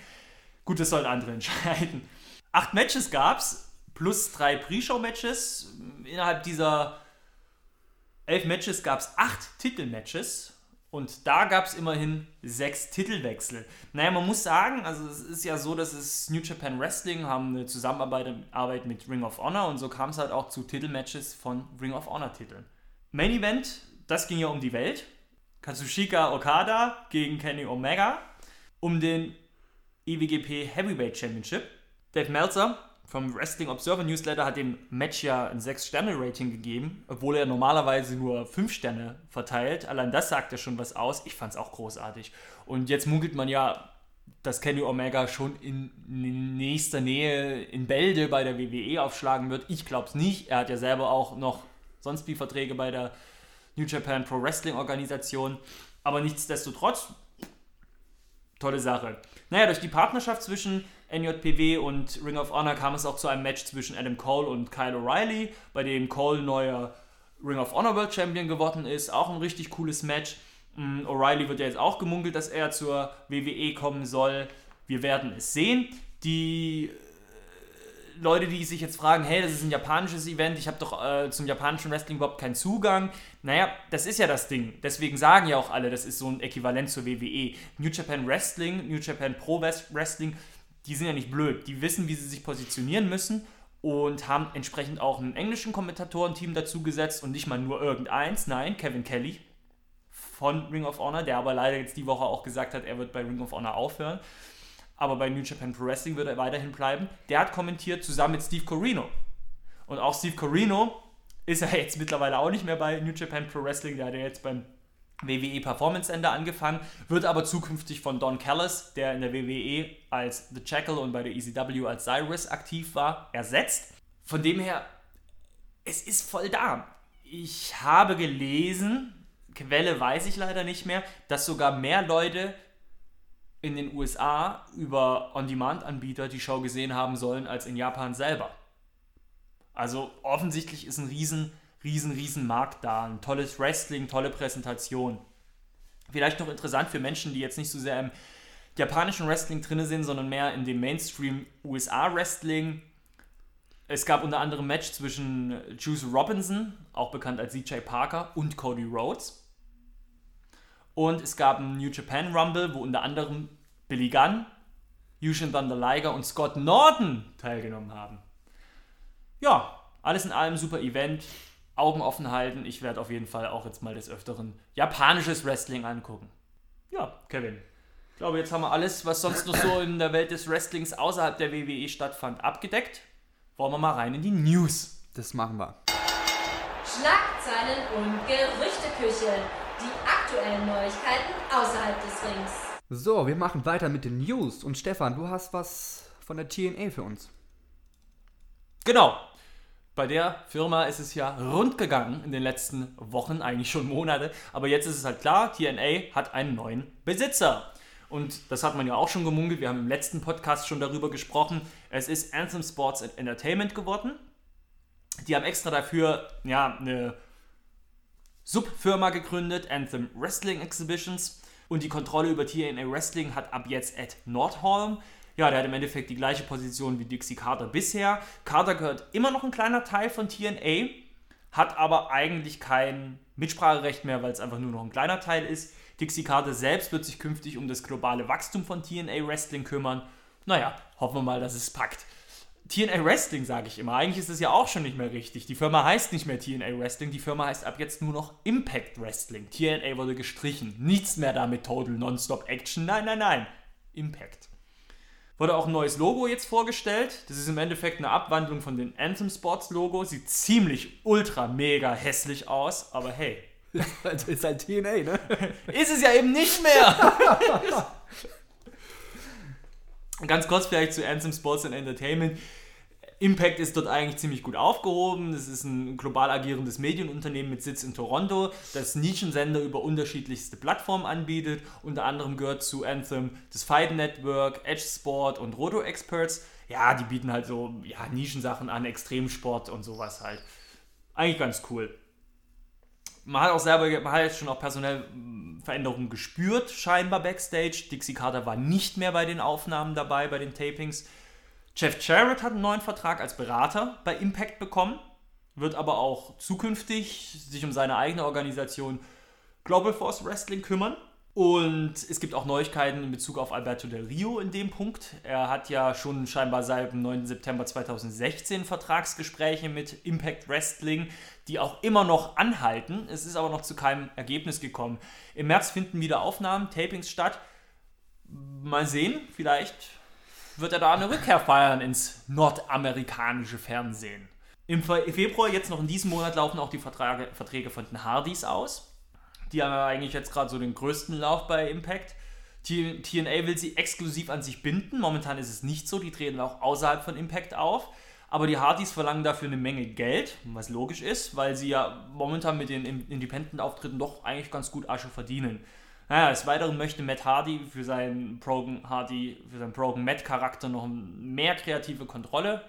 Gut, das sollen andere entscheiden. Acht Matches gab's, plus drei Pre-Show-Matches. Innerhalb dieser elf Matches gab es acht Titelmatches. Und da gab es immerhin sechs Titelwechsel. Naja, man muss sagen, also es ist ja so, dass es New Japan Wrestling haben eine Zusammenarbeit mit Ring of Honor und so kam es halt auch zu Titelmatches von Ring of Honor Titeln. Main Event, das ging ja um die Welt. Katsushika Okada gegen Kenny Omega um den IWGP Heavyweight Championship. Dave Meltzer vom Wrestling Observer Newsletter hat dem Match ja ein 6-Sterne-Rating gegeben, obwohl er normalerweise nur 5 Sterne verteilt. Allein das sagt ja schon was aus. Ich fand es auch großartig. Und jetzt munkelt man ja, dass Kenny Omega schon in nächster Nähe in Bälde bei der WWE aufschlagen wird. Ich glaube es nicht. Er hat ja selber auch noch sonst wie Verträge bei der New Japan Pro Wrestling Organisation. Aber nichtsdestotrotz, tolle Sache. Naja, durch die Partnerschaft zwischen NJPW und Ring of Honor kam es auch zu einem Match zwischen Adam Cole und Kyle O'Reilly, bei dem Cole neuer Ring of Honor World Champion geworden ist. Auch ein richtig cooles Match. Mm, O'Reilly wird ja jetzt auch gemunkelt, dass er zur WWE kommen soll. Wir werden es sehen. Die Leute, die sich jetzt fragen, hey, das ist ein japanisches Event, ich habe doch äh, zum japanischen Wrestling überhaupt keinen Zugang. Naja, das ist ja das Ding. Deswegen sagen ja auch alle, das ist so ein Äquivalent zur WWE. New Japan Wrestling, New Japan Pro Wrestling die sind ja nicht blöd. Die wissen, wie sie sich positionieren müssen und haben entsprechend auch ein englischen Kommentatorenteam dazu gesetzt und nicht mal nur irgendeins. Nein, Kevin Kelly von Ring of Honor, der aber leider jetzt die Woche auch gesagt hat, er wird bei Ring of Honor aufhören. Aber bei New Japan Pro Wrestling wird er weiterhin bleiben. Der hat kommentiert zusammen mit Steve Corino. Und auch Steve Corino ist ja jetzt mittlerweile auch nicht mehr bei New Japan Pro Wrestling. Der hat ja jetzt beim WWE Performance Center angefangen, wird aber zukünftig von Don Callis, der in der WWE als The Jackal und bei der ECW als Cyrus aktiv war, ersetzt. Von dem her, es ist voll da. Ich habe gelesen, Quelle weiß ich leider nicht mehr, dass sogar mehr Leute in den USA über On-Demand-Anbieter die Show gesehen haben sollen als in Japan selber. Also offensichtlich ist ein riesen riesen, riesen Markt da. Ein tolles Wrestling, tolle Präsentation. Vielleicht noch interessant für Menschen, die jetzt nicht so sehr im japanischen Wrestling drin sind, sondern mehr in dem Mainstream USA Wrestling. Es gab unter anderem ein Match zwischen Juice Robinson, auch bekannt als CJ Parker, und Cody Rhodes. Und es gab einen New Japan Rumble, wo unter anderem Billy Gunn, Yushin Thunder Liger und Scott Norton teilgenommen haben. Ja, alles in allem super Event. Augen offen halten. Ich werde auf jeden Fall auch jetzt mal des Öfteren japanisches Wrestling angucken. Ja, Kevin. Ich glaube, jetzt haben wir alles, was sonst noch so in der Welt des Wrestlings außerhalb der WWE stattfand, abgedeckt. Wollen wir mal rein in die News. Das machen wir. Schlagzeilen und Gerüchteküche. Die aktuellen Neuigkeiten außerhalb des Rings. So, wir machen weiter mit den News. Und Stefan, du hast was von der TNA für uns. Genau. Bei der Firma ist es ja rund gegangen in den letzten Wochen, eigentlich schon Monate. Aber jetzt ist es halt klar, TNA hat einen neuen Besitzer. Und das hat man ja auch schon gemunkelt. Wir haben im letzten Podcast schon darüber gesprochen. Es ist Anthem Sports and Entertainment geworden. Die haben extra dafür ja, eine Subfirma gegründet, Anthem Wrestling Exhibitions. Und die Kontrolle über TNA Wrestling hat ab jetzt Ed Nordholm. Ja, der hat im Endeffekt die gleiche Position wie Dixie Carter bisher. Carter gehört immer noch ein kleiner Teil von TNA, hat aber eigentlich kein Mitspracherecht mehr, weil es einfach nur noch ein kleiner Teil ist. Dixie Carter selbst wird sich künftig um das globale Wachstum von TNA Wrestling kümmern. Naja, hoffen wir mal, dass es packt. TNA Wrestling sage ich immer. Eigentlich ist es ja auch schon nicht mehr richtig. Die Firma heißt nicht mehr TNA Wrestling, die Firma heißt ab jetzt nur noch Impact Wrestling. TNA wurde gestrichen. Nichts mehr da mit Total Nonstop Action. Nein, nein, nein. Impact wurde auch ein neues Logo jetzt vorgestellt. Das ist im Endeffekt eine Abwandlung von dem Anthem Sports Logo. Sieht ziemlich ultra mega hässlich aus, aber hey. Das ist halt TNA, ne? ist es ja eben nicht mehr! Ganz kurz vielleicht zu Anthem Sports and Entertainment. Impact ist dort eigentlich ziemlich gut aufgehoben. Es ist ein global agierendes Medienunternehmen mit Sitz in Toronto, das Nischensender über unterschiedlichste Plattformen anbietet. Unter anderem gehört zu Anthem das Fight Network, Edge Sport und Roto Experts. Ja, die bieten halt so ja, Nischensachen an, Extremsport und sowas halt. Eigentlich ganz cool. Man hat auch selber, man hat jetzt schon auch personell Veränderungen gespürt, scheinbar backstage. Dixie Carter war nicht mehr bei den Aufnahmen dabei, bei den Tapings. Jeff Jarrett hat einen neuen Vertrag als Berater bei Impact bekommen, wird aber auch zukünftig sich um seine eigene Organisation Global Force Wrestling kümmern. Und es gibt auch Neuigkeiten in Bezug auf Alberto Del Rio in dem Punkt. Er hat ja schon scheinbar seit dem 9. September 2016 Vertragsgespräche mit Impact Wrestling, die auch immer noch anhalten. Es ist aber noch zu keinem Ergebnis gekommen. Im März finden wieder Aufnahmen, Tapings statt. Mal sehen, vielleicht wird er da eine Rückkehr feiern ins nordamerikanische Fernsehen. Im Februar, jetzt noch in diesem Monat, laufen auch die Verträge, Verträge von den Hardys aus. Die haben ja eigentlich jetzt gerade so den größten Lauf bei Impact. TNA will sie exklusiv an sich binden. Momentan ist es nicht so. Die treten auch außerhalb von Impact auf. Aber die Hardys verlangen dafür eine Menge Geld, was logisch ist, weil sie ja momentan mit den Independent-Auftritten doch eigentlich ganz gut Asche verdienen. Naja, des Weiteren möchte Matt Hardy für seinen Broken Hardy, für seinen Broken Matt-Charakter noch mehr kreative Kontrolle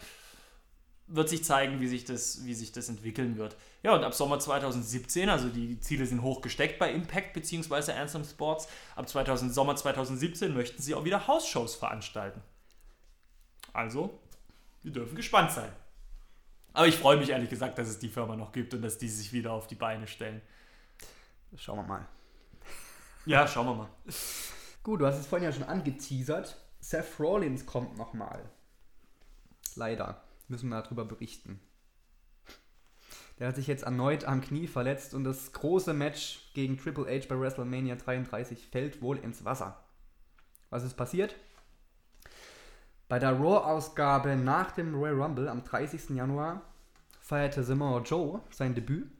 wird sich zeigen, wie sich, das, wie sich das entwickeln wird. Ja, und ab Sommer 2017, also die Ziele sind hoch gesteckt bei Impact bzw. Anthem Sports, ab 2000, Sommer 2017 möchten sie auch wieder Hausshows veranstalten. Also, wir dürfen gespannt sein. Aber ich freue mich ehrlich gesagt, dass es die Firma noch gibt und dass die sich wieder auf die Beine stellen. Schauen wir mal. Ja, schauen wir mal. Gut, du hast es vorhin ja schon angeteasert. Seth Rollins kommt nochmal. Leider müssen wir darüber berichten. Der hat sich jetzt erneut am Knie verletzt und das große Match gegen Triple H bei WrestleMania 33 fällt wohl ins Wasser. Was ist passiert? Bei der Raw-Ausgabe nach dem Royal Rumble am 30. Januar feierte Samoa Joe sein Debüt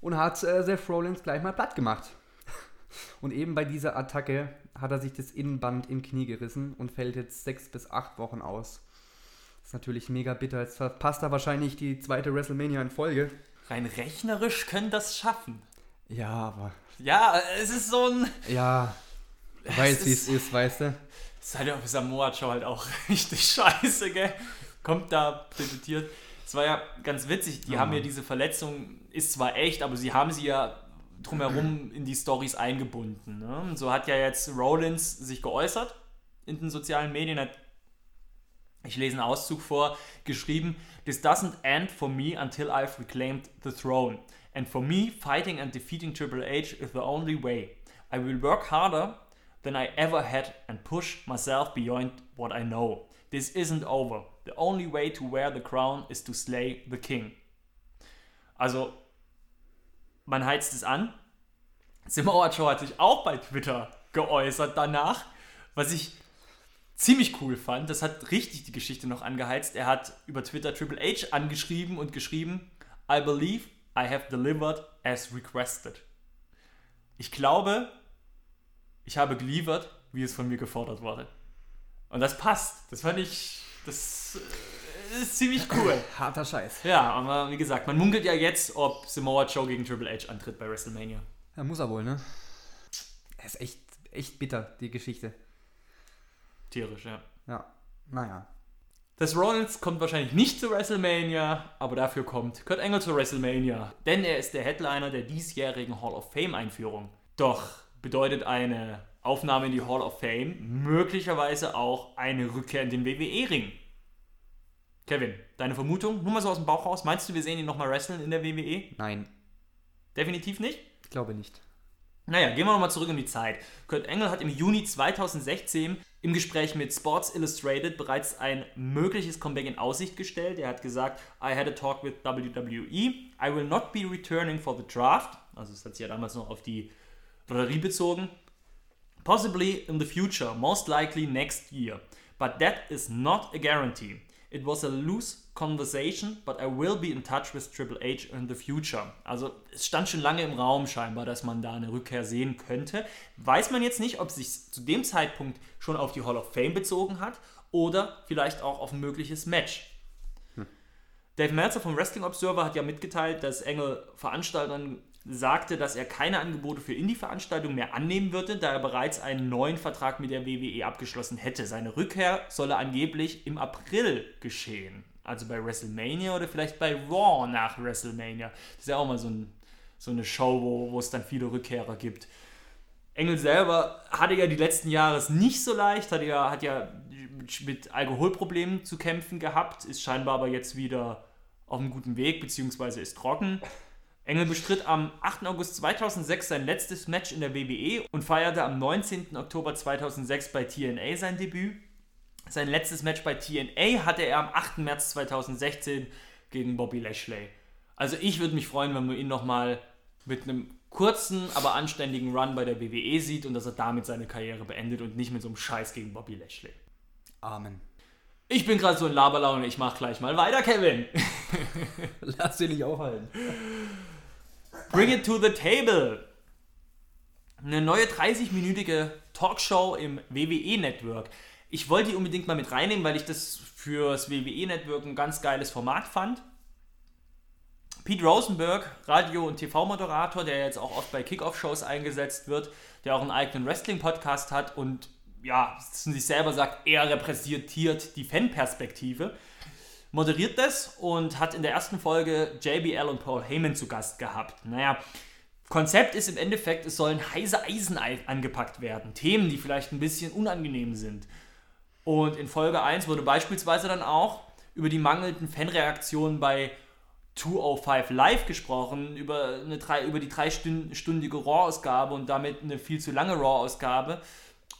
und hat äh, Seth Rollins gleich mal platt gemacht. Und eben bei dieser Attacke hat er sich das Innenband im Knie gerissen und fällt jetzt sechs bis acht Wochen aus ist natürlich mega bitter. Jetzt verpasst er wahrscheinlich die zweite WrestleMania in Folge. Rein rechnerisch können das schaffen. Ja, aber. Ja, es ist so ein. Ja. Weiß, wie es ist, weißt du? Ist halt auf Samoa Joe halt auch richtig scheiße, gell? Kommt da debütiert. Es war ja ganz witzig, die oh. haben ja diese Verletzung, ist zwar echt, aber sie haben sie ja drumherum in die Stories eingebunden. Ne? So hat ja jetzt Rollins sich geäußert in den sozialen Medien, hat ich lese einen Auszug vor, geschrieben, This doesn't end for me until I've reclaimed the throne. And for me, fighting and defeating Triple H is the only way. I will work harder than I ever had and push myself beyond what I know. This isn't over. The only way to wear the crown is to slay the king. Also, man heizt es an. Samoa Joe hat sich auch bei Twitter geäußert danach, was ich ziemlich cool fand. Das hat richtig die Geschichte noch angeheizt. Er hat über Twitter Triple H angeschrieben und geschrieben, I believe I have delivered as requested. Ich glaube, ich habe geliefert, wie es von mir gefordert wurde. Und das passt. Das fand ich, das äh, ist ziemlich cool. Harter Scheiß. Ja, aber wie gesagt, man munkelt ja jetzt, ob Samoa Joe gegen Triple H antritt bei WrestleMania. Ja, muss er wohl, ne? Er ist echt, echt bitter, die Geschichte. Tierisch, ja. Ja, naja. Das Rollins kommt wahrscheinlich nicht zu WrestleMania, aber dafür kommt Kurt Angle zu WrestleMania, denn er ist der Headliner der diesjährigen Hall of Fame Einführung. Doch bedeutet eine Aufnahme in die Hall of Fame möglicherweise auch eine Rückkehr in den WWE-Ring. Kevin, deine Vermutung? Nur mal so aus dem Bauch raus. Meinst du, wir sehen ihn nochmal wrestlen in der WWE? Nein. Definitiv nicht? Ich glaube nicht. Naja, gehen wir nochmal zurück in die Zeit. Kurt Angle hat im Juni 2016 im Gespräch mit Sports Illustrated bereits ein mögliches Comeback in Aussicht gestellt. Er hat gesagt, I had a talk with WWE. I will not be returning for the draft. Also das hat sich ja damals noch auf die Lotterie bezogen. Possibly in the future, most likely next year. But that is not a guarantee. It was a loose conversation, but I will be in touch with Triple H in the future. Also es stand schon lange im Raum scheinbar, dass man da eine Rückkehr sehen könnte. Weiß man jetzt nicht, ob es sich zu dem Zeitpunkt schon auf die Hall of Fame bezogen hat oder vielleicht auch auf ein mögliches Match. Hm. Dave Meltzer vom Wrestling Observer hat ja mitgeteilt, dass Engel Veranstaltern sagte, dass er keine Angebote für Indie-Veranstaltungen mehr annehmen würde, da er bereits einen neuen Vertrag mit der WWE abgeschlossen hätte. Seine Rückkehr solle angeblich im April geschehen. Also bei WrestleMania oder vielleicht bei Raw nach WrestleMania. Das ist ja auch mal so, ein, so eine Show, wo, wo es dann viele Rückkehrer gibt. Engel selber hatte ja die letzten Jahre es nicht so leicht, hat ja, hat ja mit Alkoholproblemen zu kämpfen gehabt, ist scheinbar aber jetzt wieder auf einem guten Weg, beziehungsweise ist trocken. Engel bestritt am 8. August 2006 sein letztes Match in der WWE und feierte am 19. Oktober 2006 bei TNA sein Debüt. Sein letztes Match bei TNA hatte er am 8. März 2016 gegen Bobby Lashley. Also ich würde mich freuen, wenn man ihn nochmal mit einem kurzen, aber anständigen Run bei der WWE sieht und dass er damit seine Karriere beendet und nicht mit so einem Scheiß gegen Bobby Lashley. Amen. Ich bin gerade so in Laberlaune, ich mach gleich mal weiter, Kevin. Lass dich nicht aufhalten. Bring it to the table. Eine neue 30-minütige Talkshow im WWE-Network. Ich wollte die unbedingt mal mit reinnehmen, weil ich das fürs WWE-Network ein ganz geiles Format fand. Pete Rosenberg, Radio- und TV-Moderator, der jetzt auch oft bei Kickoff-Shows eingesetzt wird, der auch einen eigenen Wrestling-Podcast hat und ja, sich selber sagt, er repräsentiert die Fanperspektive, moderiert das und hat in der ersten Folge JBL und Paul Heyman zu Gast gehabt. Naja, Konzept ist im Endeffekt, es sollen heiße Eisen angepackt werden. Themen, die vielleicht ein bisschen unangenehm sind. Und in Folge 1 wurde beispielsweise dann auch über die mangelnden Fanreaktionen bei 205 Live gesprochen, über, eine drei, über die dreistündige Raw-Ausgabe und damit eine viel zu lange Raw-Ausgabe.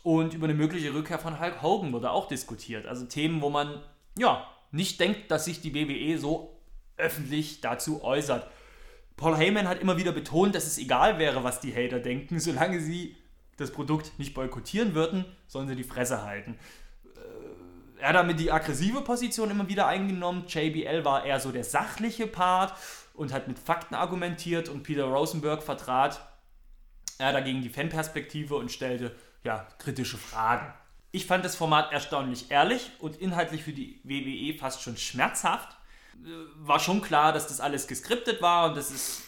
Und über eine mögliche Rückkehr von Hulk Hogan wurde auch diskutiert. Also Themen, wo man ja nicht denkt, dass sich die WWE so öffentlich dazu äußert. Paul Heyman hat immer wieder betont, dass es egal wäre, was die Hater denken, solange sie das Produkt nicht boykottieren würden, sollen sie die Fresse halten. Er hat damit die aggressive Position immer wieder eingenommen. JBL war eher so der sachliche Part und hat mit Fakten argumentiert und Peter Rosenberg vertrat er dagegen die Fanperspektive und stellte ja, kritische Fragen. Ich fand das Format erstaunlich ehrlich und inhaltlich für die WWE fast schon schmerzhaft. Äh, war schon klar, dass das alles geskriptet war und dass es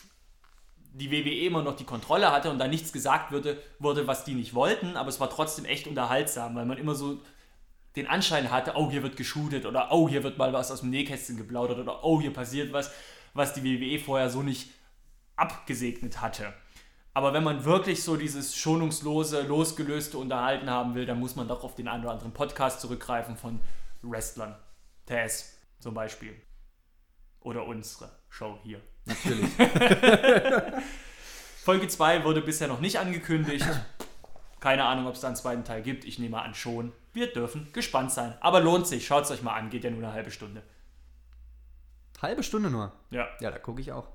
die WWE immer noch die Kontrolle hatte und da nichts gesagt wurde, wurde, was die nicht wollten, aber es war trotzdem echt unterhaltsam, weil man immer so den Anschein hatte, oh, hier wird geshootet oder oh, hier wird mal was aus dem Nähkästchen geplaudert oder oh, hier passiert was, was die WWE vorher so nicht abgesegnet hatte. Aber wenn man wirklich so dieses schonungslose, losgelöste Unterhalten haben will, dann muss man doch auf den einen oder anderen Podcast zurückgreifen von Wrestlern. Taz zum Beispiel. Oder unsere Show hier. Natürlich. Folge 2 wurde bisher noch nicht angekündigt. Keine Ahnung, ob es da einen zweiten Teil gibt. Ich nehme an schon. Wir dürfen gespannt sein. Aber lohnt sich. Schaut es euch mal an. Geht ja nur eine halbe Stunde. Halbe Stunde nur. Ja. Ja, da gucke ich auch.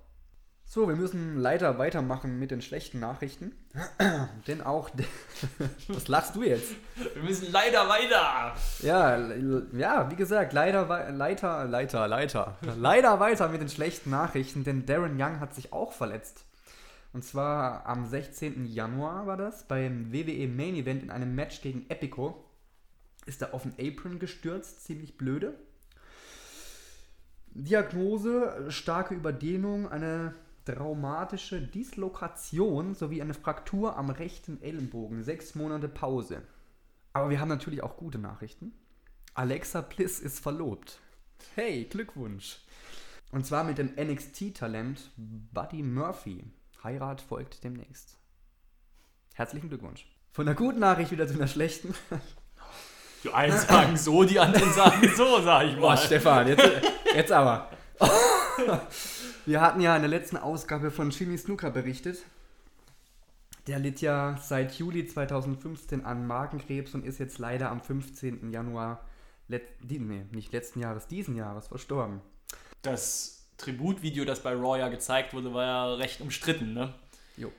So, wir müssen leider weitermachen mit den schlechten Nachrichten. Denn auch. Was lachst du jetzt? Wir müssen leider weiter. Ja, ja, wie gesagt, leider Leiter, Leiter, Leiter. leider weiter mit den schlechten Nachrichten, denn Darren Young hat sich auch verletzt. Und zwar am 16. Januar war das, beim WWE Main Event in einem Match gegen Epico. Ist er auf den Apron gestürzt, ziemlich blöde. Diagnose, starke Überdehnung, eine traumatische Dislokation sowie eine Fraktur am rechten Ellenbogen. Sechs Monate Pause. Aber wir haben natürlich auch gute Nachrichten. Alexa Bliss ist verlobt. Hey, Glückwunsch. Und zwar mit dem NXT-Talent Buddy Murphy. Heirat folgt demnächst. Herzlichen Glückwunsch. Von der guten Nachricht wieder zu einer schlechten. Die einen sagen so, die anderen sagen so, sag ich mal. Boah, Stefan, jetzt, jetzt aber. Wir hatten ja in der letzten Ausgabe von Jimmy Snooker berichtet. Der litt ja seit Juli 2015 an Magenkrebs und ist jetzt leider am 15. Januar, let, nee, nicht letzten Jahres, diesen Jahres verstorben. Das Tributvideo, das bei Raw ja gezeigt wurde, war ja recht umstritten, ne? Jupp.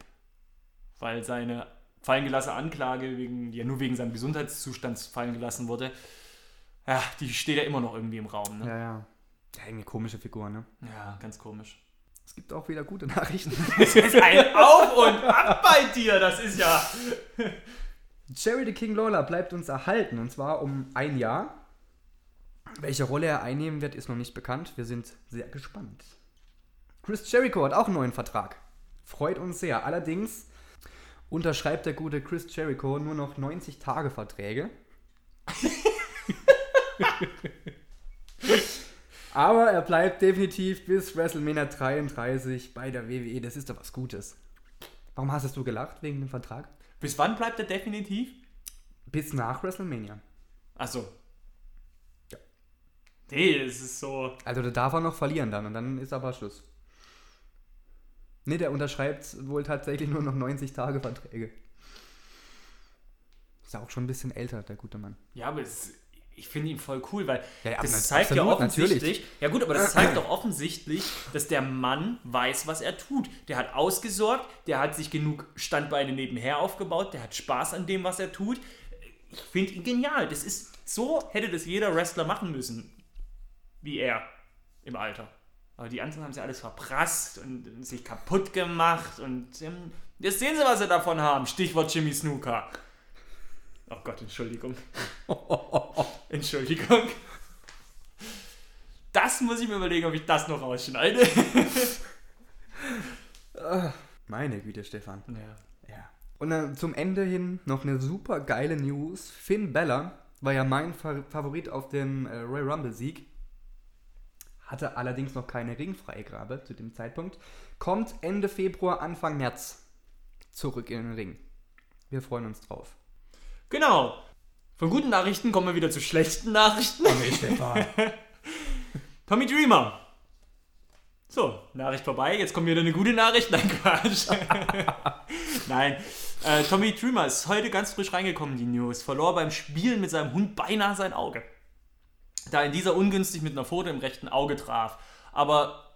Weil seine fallen gelassene Anklage, wegen, die ja nur wegen seinem Gesundheitszustand fallen gelassen wurde, ja, die steht ja immer noch irgendwie im Raum, ne? Ja, ja. Ja, irgendwie komische Figur, ne? Ja, ganz komisch. Es gibt auch wieder gute Nachrichten. Es ist ein Auf und Ab bei dir, das ist ja. Jerry the King Lawler bleibt uns erhalten und zwar um ein Jahr. Welche Rolle er einnehmen wird, ist noch nicht bekannt. Wir sind sehr gespannt. Chris Jericho hat auch einen neuen Vertrag. Freut uns sehr. Allerdings unterschreibt der gute Chris Jericho nur noch 90 Tage Verträge. Aber er bleibt definitiv bis WrestleMania 33 bei der WWE. Das ist doch was Gutes. Warum hast du gelacht wegen dem Vertrag? Bis wann bleibt er definitiv? Bis nach WrestleMania. Achso. Ja. Nee, es ist so. Also da darf er noch verlieren dann und dann ist aber Schluss. Nee, der unterschreibt wohl tatsächlich nur noch 90 Tage Verträge. Ist ja auch schon ein bisschen älter, der gute Mann. Ja, aber es, ich finde ihn voll cool, weil Ja, ja, das zeigt ja absolut, offensichtlich. natürlich. Ja gut, aber das zeigt doch offensichtlich, dass der Mann weiß, was er tut. Der hat ausgesorgt, der hat sich genug Standbeine nebenher aufgebaut, der hat Spaß an dem, was er tut. Ich finde ihn genial. Das ist so hätte das jeder Wrestler machen müssen, wie er im Alter. Aber die anderen haben sie alles verprasst und sich kaputt gemacht und ähm, jetzt sehen sie, was sie davon haben. Stichwort Jimmy Snooker. Oh Gott, Entschuldigung. Entschuldigung. Das muss ich mir überlegen, ob ich das noch rausschneide. Meine Güte, Stefan. Ja. Ja. Und dann zum Ende hin noch eine super geile News. Finn Bella war ja mein Fa- Favorit auf dem äh, Royal Rumble Sieg. Hatte allerdings noch keine Ringfreigabe zu dem Zeitpunkt. Kommt Ende Februar, Anfang März zurück in den Ring. Wir freuen uns drauf. Genau. Von guten Nachrichten kommen wir wieder zu schlechten Nachrichten. Tommy Dreamer. So, Nachricht vorbei. Jetzt kommt wieder eine gute Nachricht. Nein, Quatsch. Nein. Äh, Tommy Dreamer ist heute ganz frisch reingekommen, die News. Verlor beim Spielen mit seinem Hund beinahe sein Auge. Da ihn dieser ungünstig mit einer Pfote im rechten Auge traf. Aber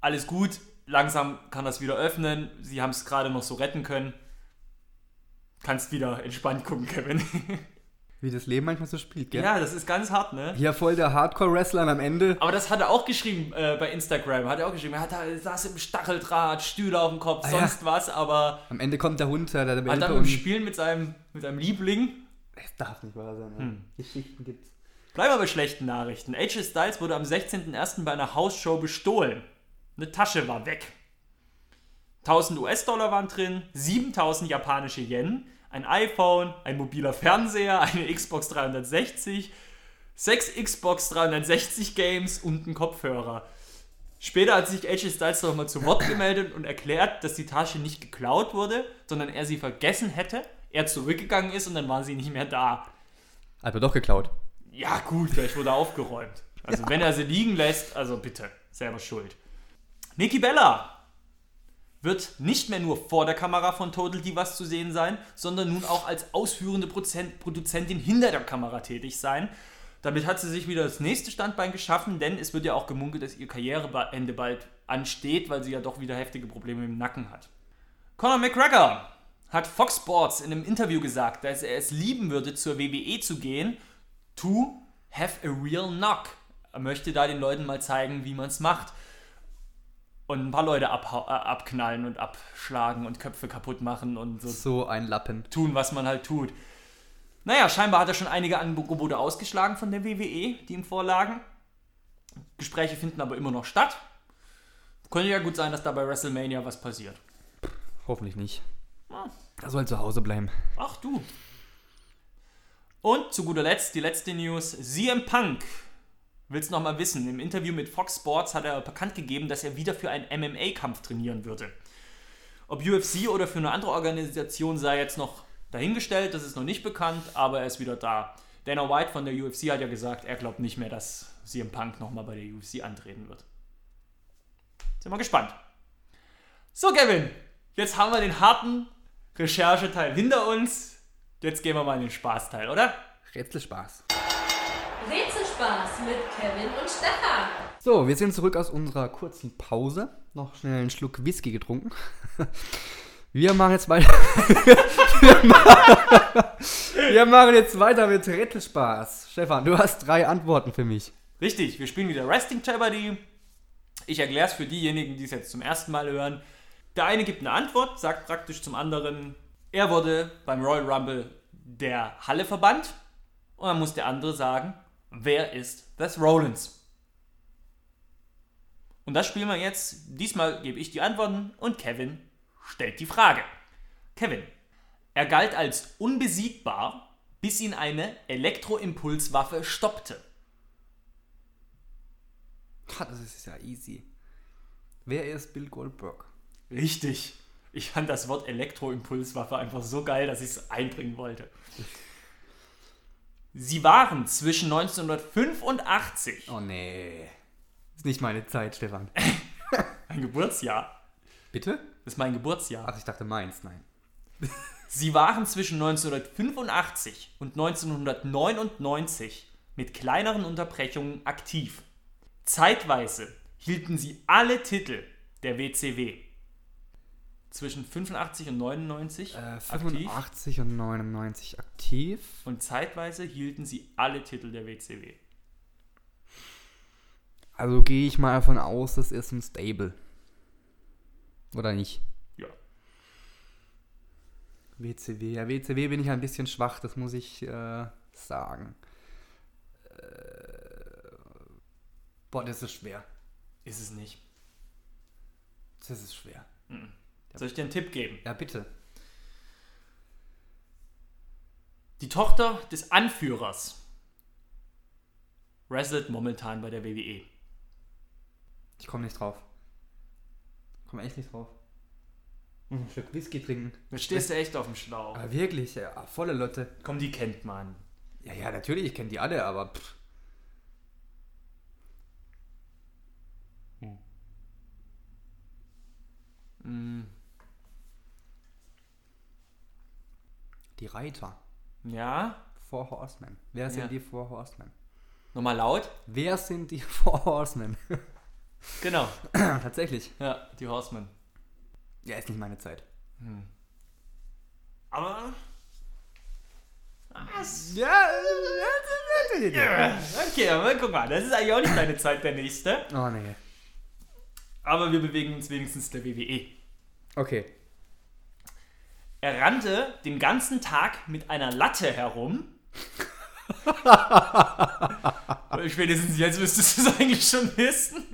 alles gut. Langsam kann das wieder öffnen. Sie haben es gerade noch so retten können. Kannst wieder entspannt gucken, Kevin. Wie das Leben manchmal so spielt, gell? ja, das ist ganz hart, ne? Hier voll der Hardcore-Wrestler am Ende. Aber das hat er auch geschrieben äh, bei Instagram. Hat er auch geschrieben. Er hat saß im Stacheldraht, Stühle auf dem Kopf, Ah, ja. sonst was, aber Am Ende kommt der Hund, hat Welpe dann im und... Spielen mit seinem, mit seinem Liebling. Es darf nicht wahr sein. Hm. Geschichten gibt's. Bleiben wir bei schlechten Nachrichten. AJ Styles wurde am 16.01. bei einer Hausshow bestohlen. Eine Tasche war weg. 1000 US-Dollar waren drin, 7000 japanische Yen, ein iPhone, ein mobiler Fernseher, eine Xbox 360, sechs Xbox 360 Games und ein Kopfhörer. Später hat sich AJ Styles nochmal zu Wort gemeldet und erklärt, dass die Tasche nicht geklaut wurde, sondern er sie vergessen hätte, er zurückgegangen ist und dann war sie nicht mehr da. Aber doch geklaut. Ja, gut, vielleicht wurde aufgeräumt. Also, wenn er sie liegen lässt, also bitte, selber schuld. Nikki Bella wird nicht mehr nur vor der Kamera von Total Divas zu sehen sein, sondern nun auch als ausführende Produzentin hinter der Kamera tätig sein. Damit hat sie sich wieder das nächste Standbein geschaffen, denn es wird ja auch gemunkelt, dass ihr Karriereende bald ansteht, weil sie ja doch wieder heftige Probleme im Nacken hat. Conor McGregor hat Fox Sports in einem Interview gesagt, dass er es lieben würde, zur WWE zu gehen, to have a real knock. Er möchte da den Leuten mal zeigen, wie man es macht. Und ein paar Leute abhau- äh, abknallen und abschlagen und Köpfe kaputt machen und so So ein Lappen. tun, was man halt tut. Naja, scheinbar hat er schon einige Angebote ausgeschlagen von der WWE, die ihm vorlagen. Gespräche finden aber immer noch statt. Könnte ja gut sein, dass da bei WrestleMania was passiert. Hoffentlich nicht. Ah. Er soll zu Hause bleiben. Ach du. Und zu guter Letzt die letzte News. CM Punk will's noch mal wissen. Im Interview mit Fox Sports hat er bekannt gegeben, dass er wieder für einen MMA-Kampf trainieren würde. Ob UFC oder für eine andere Organisation sei jetzt noch dahingestellt, das ist noch nicht bekannt, aber er ist wieder da. Dana White von der UFC hat ja gesagt, er glaubt nicht mehr, dass CM Punk nochmal bei der UFC antreten wird. Sind wir gespannt. So, Kevin, jetzt haben wir den harten Rechercheteil hinter uns. Jetzt gehen wir mal in den Spaßteil, oder? Rätselspaß. Rätselspaß mit Kevin und Stefan. So, wir sind zurück aus unserer kurzen Pause. Noch schnell einen Schluck Whisky getrunken. Wir machen jetzt weiter. wir, machen, wir machen jetzt weiter mit Rätselspaß. Stefan, du hast drei Antworten für mich. Richtig, wir spielen wieder Wrestling Jeopardy. Ich erkläre es für diejenigen, die es jetzt zum ersten Mal hören. Der eine gibt eine Antwort, sagt praktisch zum anderen, er wurde beim Royal Rumble der Halle verbannt. Und dann muss der andere sagen, wer ist Seth Rollins? Und das spielen wir jetzt. Diesmal gebe ich die Antworten und Kevin stellt die Frage. Kevin, er galt als unbesiegbar, bis ihn eine Elektroimpulswaffe stoppte. Das ist ja easy. Wer ist Bill Goldberg? Richtig. Ich fand das Wort Elektroimpulswaffe einfach so geil, dass ich es einbringen wollte. Sie waren zwischen 1985, Oh nee. Ist nicht meine Zeit, Stefan. ein Geburtsjahr, Bitte? Das ist mein Geburtsjahr. Ach, ich dachte meins, nein. Sie waren zwischen 1985 und 1999 mit kleineren Unterbrechungen aktiv. Zeitweise hielten sie alle Titel der WCW. Zwischen 85 und 99 Äh, aktiv 85 und 99 aktiv. und zeitweise hielten sie alle Titel der WCW. Also gehe ich mal davon aus, das ist ein Stable. Oder nicht? Ja. WCW. Ja, WCW bin ich ein bisschen schwach, das muss ich äh, sagen. Äh, boah, das ist schwer. Ist es nicht. Das ist schwer. Soll ich dir einen Tipp geben? Ja, bitte. Die Tochter des Anführers wrestelt momentan bei der. WWE. Ich komme nicht drauf. Ich komme echt nicht drauf. Ein Stück Whisky trinken. Da stehst du echt auf dem Schlauch. Aber wirklich, ja, volle Lotte. Komm, die kennt man. Ja, ja, natürlich, ich kenne die alle, aber pff. Die Reiter. Ja? Four Horsemen. Wer sind Ja. die Four Horsemen? Nochmal laut? Wer sind die Four Horsemen? Genau. Tatsächlich. Ja, die Horsemen. Ja, ist nicht meine Zeit. Aber. Was? Ja, Okay, aber guck mal, das ist eigentlich auch nicht deine Zeit, der nächste. Oh nee. Aber wir bewegen uns wenigstens der WWE. Okay. Er rannte den ganzen Tag mit einer Latte herum. Spätestens jetzt müsstest du es eigentlich schon wissen.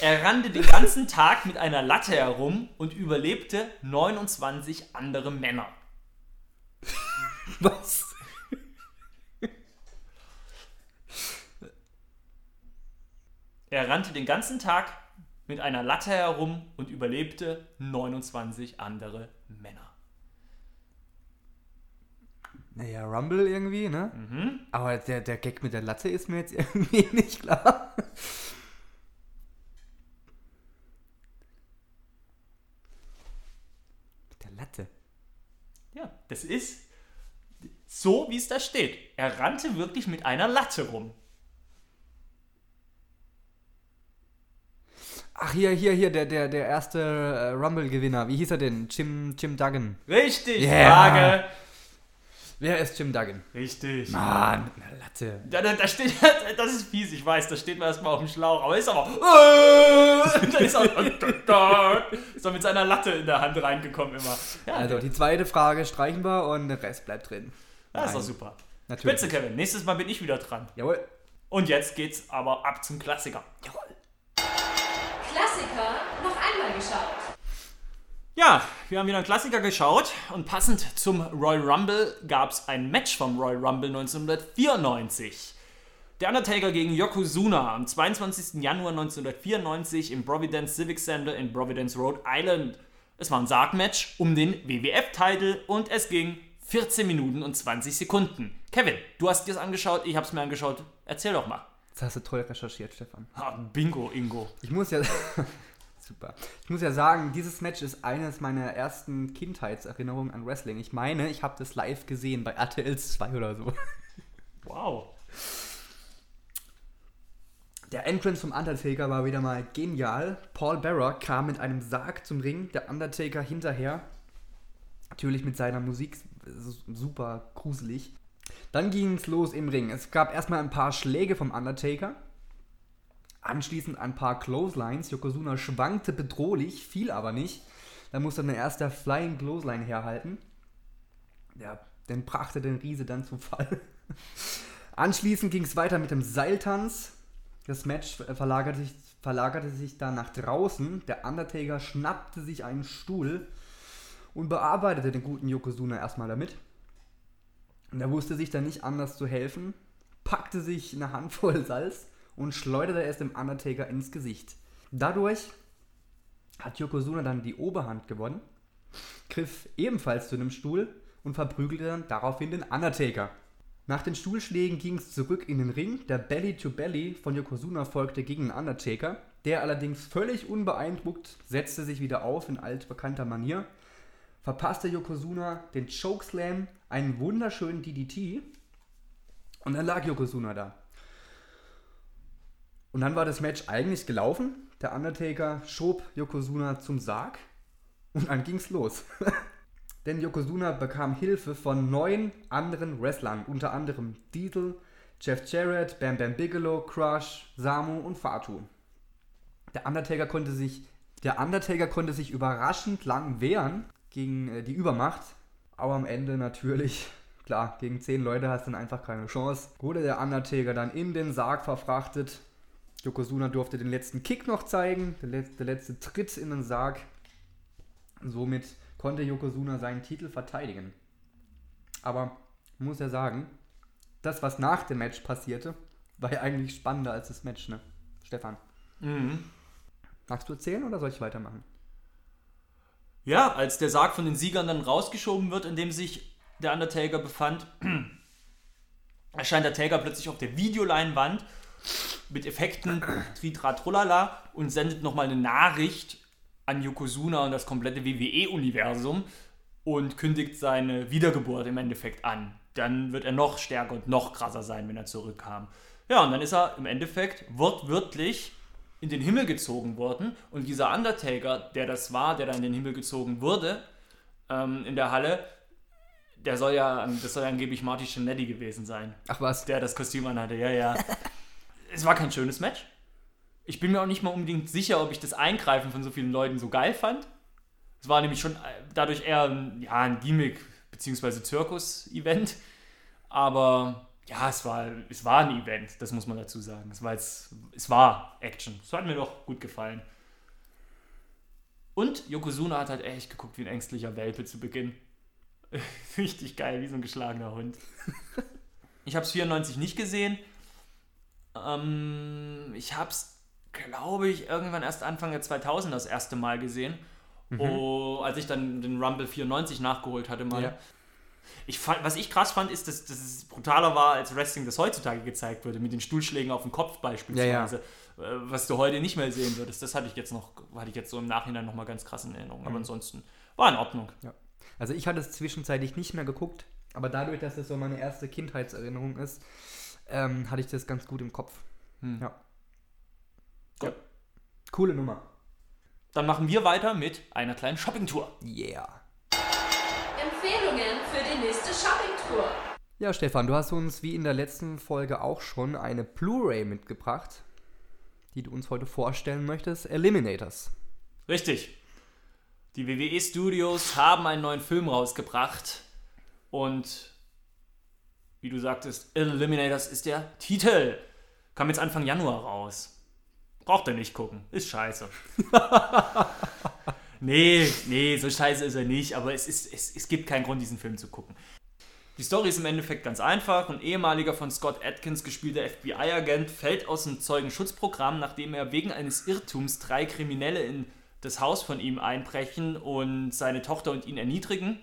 Er rannte den ganzen Tag mit einer Latte herum und überlebte 29 andere Männer. Was? Er rannte den ganzen Tag mit einer Latte herum und überlebte 29 andere Männer. Naja, Rumble irgendwie, ne? Aber der, der Gag mit der Latte ist mir jetzt irgendwie nicht klar. mit der Latte. Ja, das ist so, wie es da steht. Er rannte wirklich mit einer Latte rum. Ach, hier, hier, hier, der, der, der erste äh, Rumble-Gewinner. Wie hieß er denn? Jim, Jim Duggan. Richtig, Yeah. Frage. Wer ist Jim Duggan? Richtig. Mann, mit einer Latte. Da, da, da steht, das ist fies, ich weiß, da steht man erstmal auf dem Schlauch, aber ist aber. Äh, da ist er, ist er mit seiner Latte in der Hand reingekommen immer. Ja, Also, die zweite Frage streichen wir und der Rest bleibt drin. das ist doch super. Natürlich. Spitze, Kevin. Nächstes Mal bin ich wieder dran. Jawohl. Und jetzt geht's aber ab zum Klassiker. Jawohl. Klassiker noch einmal geschaut. Ja, wir haben wieder einen Klassiker geschaut und passend zum Royal Rumble gab es ein Match vom Royal Rumble 1994. Der Undertaker gegen Yokozuna am 22. Januar 1994 im Providence Civic Center in Providence, Rhode Island. Es war ein Sargmatch um den WWF-Titel und es ging 14 Minuten und 20 Sekunden. Kevin, du hast dir das angeschaut, ich habe es mir angeschaut. Erzähl doch mal. Das hast du toll recherchiert, Stefan. Ah, Bingo, Ingo. Ich muss ja. Super. Ich muss ja sagen, dieses Match ist eines meiner ersten Kindheitserinnerungen an Wrestling. Ich meine, ich habe das live gesehen bei RTL 2 oder so. Wow. Der Entrance vom Undertaker war wieder mal genial. Paul Bearer kam mit einem Sarg zum Ring, der Undertaker hinterher. Natürlich mit seiner Musik super gruselig. Dann ging es los im Ring. Es gab erstmal ein paar Schläge vom Undertaker. Anschließend ein paar Clotheslines. Yokozuna schwankte bedrohlich, fiel aber nicht. Da musste dann erst der Flying Clothesline herhalten. Ja, den brachte den Riese dann zu Fall. Anschließend ging es weiter mit dem Seiltanz. Das Match verlagerte sich, verlagerte sich dann nach draußen. Der Undertaker schnappte sich einen Stuhl und bearbeitete den guten Yokozuna erstmal damit. Und er wusste sich dann nicht anders zu helfen, packte sich eine Handvoll Salz und schleuderte es dem Undertaker ins Gesicht. Dadurch hat Yokozuna dann die Oberhand gewonnen, griff ebenfalls zu einem Stuhl und verprügelte dann daraufhin den Undertaker. Nach den Stuhlschlägen ging es zurück in den Ring. Der Belly to Belly von Yokozuna folgte gegen den Undertaker. Der allerdings völlig unbeeindruckt setzte sich wieder auf in altbekannter Manier, verpasste Yokozuna den Chokeslam, einen wunderschönen DDT und dann lag Yokozuna da. Und dann war das Match eigentlich gelaufen. Der Undertaker schob Yokozuna zum Sarg und dann ging's los. Denn Yokozuna bekam Hilfe von neun anderen Wrestlern, unter anderem Diesel, Jeff Jarrett, Bam Bam Bigelow, Crush, Samu und Fatu. Der Undertaker konnte sich, der Undertaker konnte sich überraschend lang wehren gegen äh, die Übermacht, aber am Ende natürlich, klar, gegen zehn Leute hast du dann einfach keine Chance. Wurde der Undertaker dann in den Sarg verfrachtet. Yokozuna durfte den letzten Kick noch zeigen, der, letzte, der letzte Tritt in den Sarg. Somit konnte Yokozuna seinen Titel verteidigen. Aber muss ja sagen, das, was nach dem Match passierte, war ja eigentlich spannender als das Match, ne? Stefan. Mhm. Magst du erzählen oder soll ich weitermachen? Ja, als der Sarg von den Siegern dann rausgeschoben wird, in dem sich der Undertaker befand, erscheint der Taker plötzlich auf der Videoleinwand mit Effekten, Tritra Trullala und sendet nochmal eine Nachricht an Yokozuna und das komplette WWE-Universum und kündigt seine Wiedergeburt im Endeffekt an. Dann wird er noch stärker und noch krasser sein, wenn er zurückkam. Ja, und dann ist er im Endeffekt wortwörtlich in den Himmel gezogen worden. Und dieser Undertaker, der das war, der da in den Himmel gezogen wurde, ähm, in der Halle, der soll ja, das soll ja angeblich Marty Cinetti gewesen sein. Ach was? Der das Kostüm anhatte, ja, ja. es war kein schönes Match. Ich bin mir auch nicht mal unbedingt sicher, ob ich das Eingreifen von so vielen Leuten so geil fand. Es war nämlich schon dadurch eher ein, ja, ein Gimmick bzw. Zirkus-Event. Aber ja, es war, es war ein Event, das muss man dazu sagen. Es war, jetzt, es war Action. Das hat mir doch gut gefallen. Und Yokozuna hat halt echt geguckt wie ein ängstlicher Welpe zu Beginn. Richtig geil, wie so ein geschlagener Hund. Ich habe es 94 nicht gesehen. Ähm, ich habe es, glaube ich, irgendwann erst Anfang der 2000 das erste Mal gesehen. Mhm. Oh, als ich dann den Rumble 94 nachgeholt hatte mal. Ja. Ich fand, was ich krass fand, ist, dass, dass es brutaler war, als Wrestling das heutzutage gezeigt wurde, mit den Stuhlschlägen auf den Kopf beispielsweise. Ja, ja. Äh, was du heute nicht mehr sehen würdest. Das hatte ich jetzt noch, hatte ich jetzt so im Nachhinein nochmal ganz krass in Erinnerung. Mhm. Aber ansonsten war in Ordnung. Ja. Also ich hatte es zwischenzeitlich nicht mehr geguckt, aber dadurch, dass es so meine erste Kindheitserinnerung ist, ähm, hatte ich das ganz gut im Kopf. Hm. Ja. Gut. Ja. Coole Nummer. Dann machen wir weiter mit einer kleinen Shoppingtour. Yeah. Empfehlungen für die nächste Shoppingtour. Ja, Stefan, du hast uns wie in der letzten Folge auch schon eine Blu-ray mitgebracht, die du uns heute vorstellen möchtest. Eliminators. Richtig. Die WWE Studios haben einen neuen Film rausgebracht und wie du sagtest, Eliminators ist der Titel. Kam jetzt Anfang Januar raus. Braucht er nicht gucken. Ist scheiße. nee, nee, so scheiße ist er nicht, aber es, ist, es, es gibt keinen Grund, diesen Film zu gucken. Die Story ist im Endeffekt ganz einfach. Ein ehemaliger von Scott Atkins gespielter FBI-Agent fällt aus dem Zeugenschutzprogramm, nachdem er wegen eines Irrtums drei Kriminelle in das Haus von ihm einbrechen und seine Tochter und ihn erniedrigen.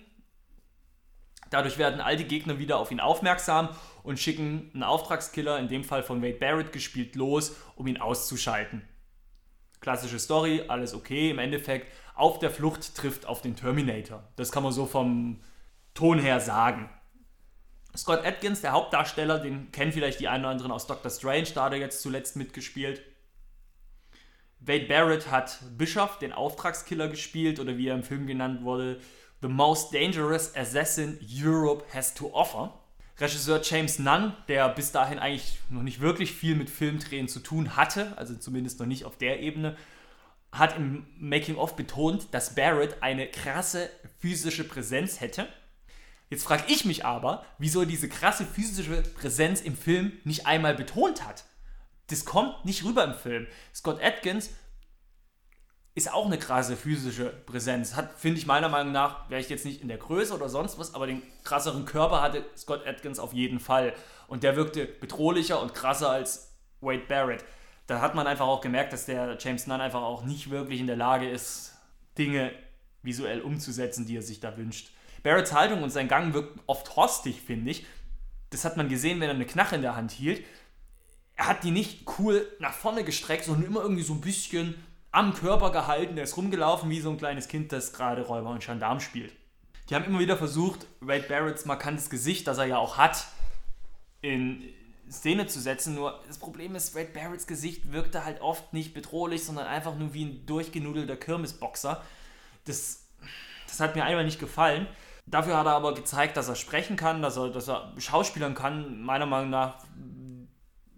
Dadurch werden all die Gegner wieder auf ihn aufmerksam und schicken einen Auftragskiller, in dem Fall von Wade Barrett gespielt, los, um ihn auszuschalten. Klassische Story, alles okay. Im Endeffekt, auf der Flucht trifft auf den Terminator. Das kann man so vom Ton her sagen. Scott Atkins, der Hauptdarsteller, den kennen vielleicht die einen oder anderen aus Doctor Strange, da hat er jetzt zuletzt mitgespielt. Wade Barrett hat Bischof, den Auftragskiller, gespielt oder wie er im Film genannt wurde, The Most Dangerous Assassin Europe Has to Offer. Regisseur James Nunn, der bis dahin eigentlich noch nicht wirklich viel mit Filmdrehen zu tun hatte, also zumindest noch nicht auf der Ebene, hat im Making-of betont, dass Barrett eine krasse physische Präsenz hätte. Jetzt frage ich mich aber, wieso er diese krasse physische Präsenz im Film nicht einmal betont hat. Das kommt nicht rüber im Film. Scott Atkins ist auch eine krasse physische Präsenz. Hat, finde ich meiner Meinung nach, wäre ich jetzt nicht in der Größe oder sonst was, aber den krasseren Körper hatte Scott Atkins auf jeden Fall. Und der wirkte bedrohlicher und krasser als Wade Barrett. Da hat man einfach auch gemerkt, dass der James Nunn einfach auch nicht wirklich in der Lage ist, Dinge visuell umzusetzen, die er sich da wünscht. Barretts Haltung und sein Gang wirkt oft hostig, finde ich. Das hat man gesehen, wenn er eine Knarre in der Hand hielt er hat die nicht cool nach vorne gestreckt, sondern immer irgendwie so ein bisschen am Körper gehalten. Der ist rumgelaufen wie so ein kleines Kind, das gerade Räuber und Gendarm spielt. Die haben immer wieder versucht, Wade Barretts markantes Gesicht, das er ja auch hat, in Szene zu setzen. Nur das Problem ist, Wade Barretts Gesicht wirkte halt oft nicht bedrohlich, sondern einfach nur wie ein durchgenudelter Kirmesboxer. Das, das hat mir einmal nicht gefallen. Dafür hat er aber gezeigt, dass er sprechen kann, dass er, dass er schauspielern kann. Meiner Meinung nach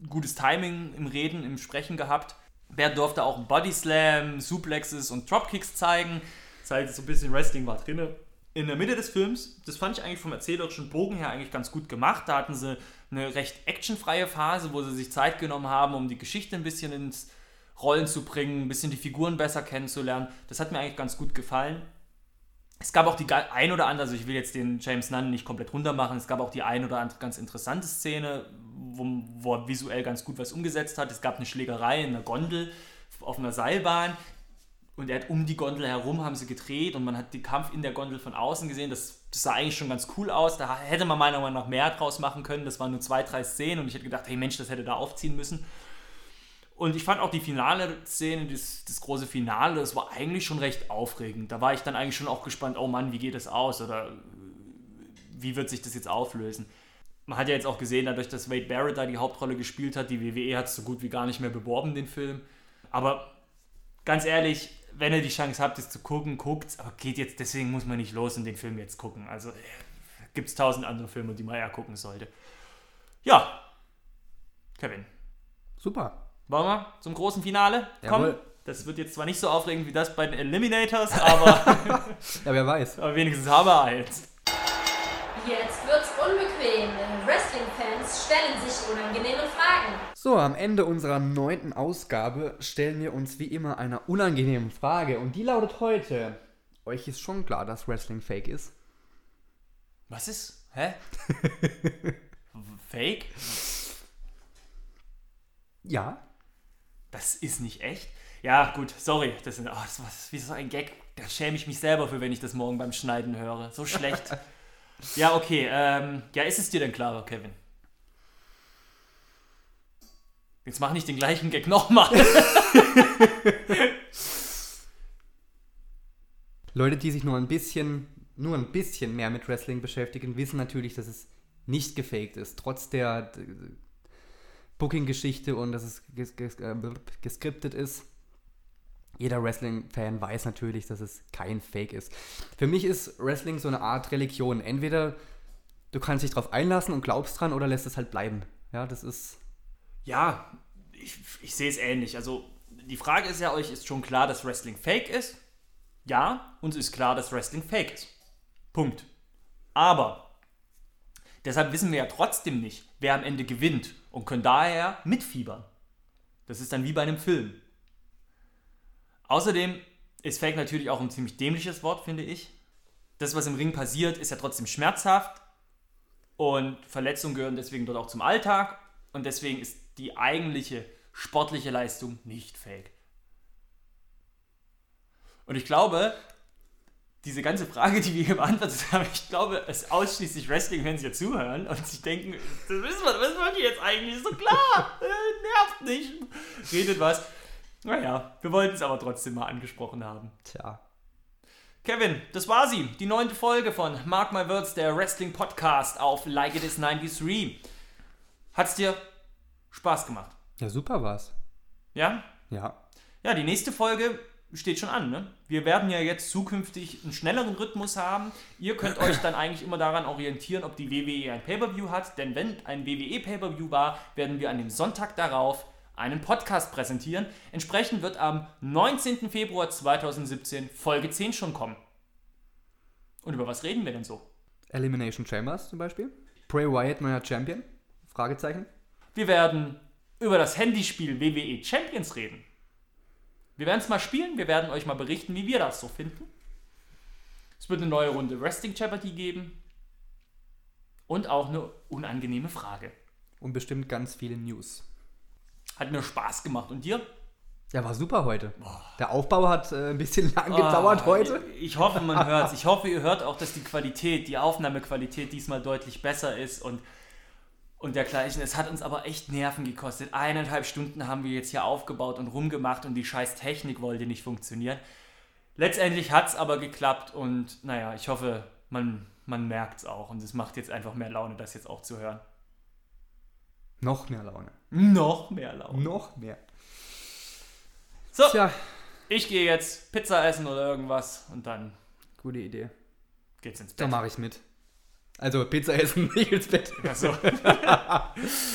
gutes Timing im Reden, im Sprechen gehabt. Bert durfte auch Body Slam, Suplexes und Dropkicks zeigen. Das heißt, so ein bisschen Wrestling war drin. In der Mitte des Films, das fand ich eigentlich vom erzählerischen Bogen her eigentlich ganz gut gemacht. Da hatten sie eine recht actionfreie Phase, wo sie sich Zeit genommen haben, um die Geschichte ein bisschen ins Rollen zu bringen, ein bisschen die Figuren besser kennenzulernen. Das hat mir eigentlich ganz gut gefallen. Es gab auch die ein oder andere, also ich will jetzt den James Nunn nicht komplett runter machen, es gab auch die ein oder andere ganz interessante Szene, wo, wo er visuell ganz gut was umgesetzt hat. Es gab eine Schlägerei in einer Gondel auf einer Seilbahn und er hat um die Gondel herum haben sie gedreht und man hat den Kampf in der Gondel von außen gesehen. Das, das sah eigentlich schon ganz cool aus. Da hätte man meiner Meinung nach mehr draus machen können. Das waren nur zwei, drei Szenen und ich hätte gedacht, hey Mensch, das hätte da aufziehen müssen. Und ich fand auch die finale Szene, das, das große Finale, das war eigentlich schon recht aufregend. Da war ich dann eigentlich schon auch gespannt, oh Mann, wie geht das aus? Oder wie wird sich das jetzt auflösen? Man hat ja jetzt auch gesehen, dadurch, dass Wade Barrett da die Hauptrolle gespielt hat, die WWE hat es so gut wie gar nicht mehr beworben, den Film. Aber ganz ehrlich, wenn ihr die Chance habt, es zu gucken, guckt Aber geht jetzt, deswegen muss man nicht los und den Film jetzt gucken. Also gibt es tausend andere Filme, die man eher gucken sollte. Ja, Kevin. Super. Wollen wir zum großen Finale kommen? Jawohl. Das wird jetzt zwar nicht so aufregend wie das bei den Eliminators, aber. ja, wer weiß. Aber wenigstens haben wir eins. Jetzt wird's unbequem, denn Wrestling-Fans stellen sich unangenehme Fragen. So, am Ende unserer neunten Ausgabe stellen wir uns wie immer einer unangenehmen Frage und die lautet heute: Euch ist schon klar, dass Wrestling fake ist? Was ist? Hä? fake? Ja. Das ist nicht echt. Ja, gut, sorry. Das, ist, oh, das war wie so ein Gag. Da schäme ich mich selber für, wenn ich das morgen beim Schneiden höre. So schlecht. ja, okay. Ähm, ja, ist es dir denn klarer, Kevin? Jetzt mach nicht den gleichen Gag nochmal. Leute, die sich nur ein bisschen, nur ein bisschen mehr mit Wrestling beschäftigen, wissen natürlich, dass es nicht gefaked ist. Trotz der Booking-Geschichte und dass es ges ges äh, geskriptet ist. Jeder Wrestling-Fan weiß natürlich, dass es kein Fake ist. Für mich ist Wrestling so eine Art Religion. Entweder du kannst dich darauf einlassen und glaubst dran oder lässt es halt bleiben. Ja, das ist. Ja, ich, ich sehe es ähnlich. Also, die Frage ist ja, euch ist schon klar, dass Wrestling fake ist? Ja, uns ist klar, dass Wrestling fake ist. Punkt. Aber deshalb wissen wir ja trotzdem nicht, wer am Ende gewinnt und können daher mitfiebern. Das ist dann wie bei einem Film. Außerdem ist Fake natürlich auch ein ziemlich dämliches Wort, finde ich. Das, was im Ring passiert, ist ja trotzdem schmerzhaft und Verletzungen gehören deswegen dort auch zum Alltag und deswegen ist die eigentliche sportliche Leistung nicht fake. Und ich glaube, diese ganze Frage, die wir hier beantwortet haben, ich glaube, es ausschließlich Wrestling-Fans hier zuhören und sich denken, das wissen wir, was wollt ihr jetzt eigentlich? Ist so klar, äh, nervt nicht, redet was. Naja, wir wollten es aber trotzdem mal angesprochen haben. Tja. Kevin, das war sie, die neunte Folge von Mark My Words, der Wrestling-Podcast auf Like It Is 93. Hat's dir Spaß gemacht? Ja, super war's. Ja? Ja. Ja, die nächste Folge steht schon an. Ne? Wir werden ja jetzt zukünftig einen schnelleren Rhythmus haben. Ihr könnt euch dann eigentlich immer daran orientieren, ob die WWE ein Pay-per-view hat. Denn wenn ein WWE Pay-per-view war, werden wir an dem Sonntag darauf einen Podcast präsentieren. Entsprechend wird am 19. Februar 2017 Folge 10 schon kommen. Und über was reden wir denn so? Elimination Chambers zum Beispiel. Bray Wyatt neuer Champion? Fragezeichen. Wir werden über das Handyspiel WWE Champions reden. Wir werden es mal spielen, wir werden euch mal berichten, wie wir das so finden. Es wird eine neue Runde Wrestling Jeopardy geben und auch eine unangenehme Frage. Und bestimmt ganz viele News. Hat mir Spaß gemacht. Und dir? Ja, war super heute. Boah. Der Aufbau hat äh, ein bisschen lang oh, gedauert heute. Ich, ich hoffe, man hört es. Ich hoffe, ihr hört auch, dass die Qualität, die Aufnahmequalität diesmal deutlich besser ist und und dergleichen. Es hat uns aber echt Nerven gekostet. Eineinhalb Stunden haben wir jetzt hier aufgebaut und rumgemacht und die scheiß Technik wollte nicht funktionieren. Letztendlich hat es aber geklappt und naja, ich hoffe, man, man merkt es auch und es macht jetzt einfach mehr Laune, das jetzt auch zu hören. Noch mehr Laune. Noch mehr Laune. Noch mehr. So, Tja, ich gehe jetzt Pizza essen oder irgendwas und dann gute Idee. geht's ins Da Bett. mache ich mit. Also Pizza essen, nicht ins Bett. Also,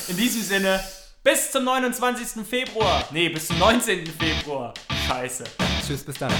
in diesem Sinne, bis zum 29. Februar. Nee, bis zum 19. Februar. Scheiße. Tschüss, bis dann.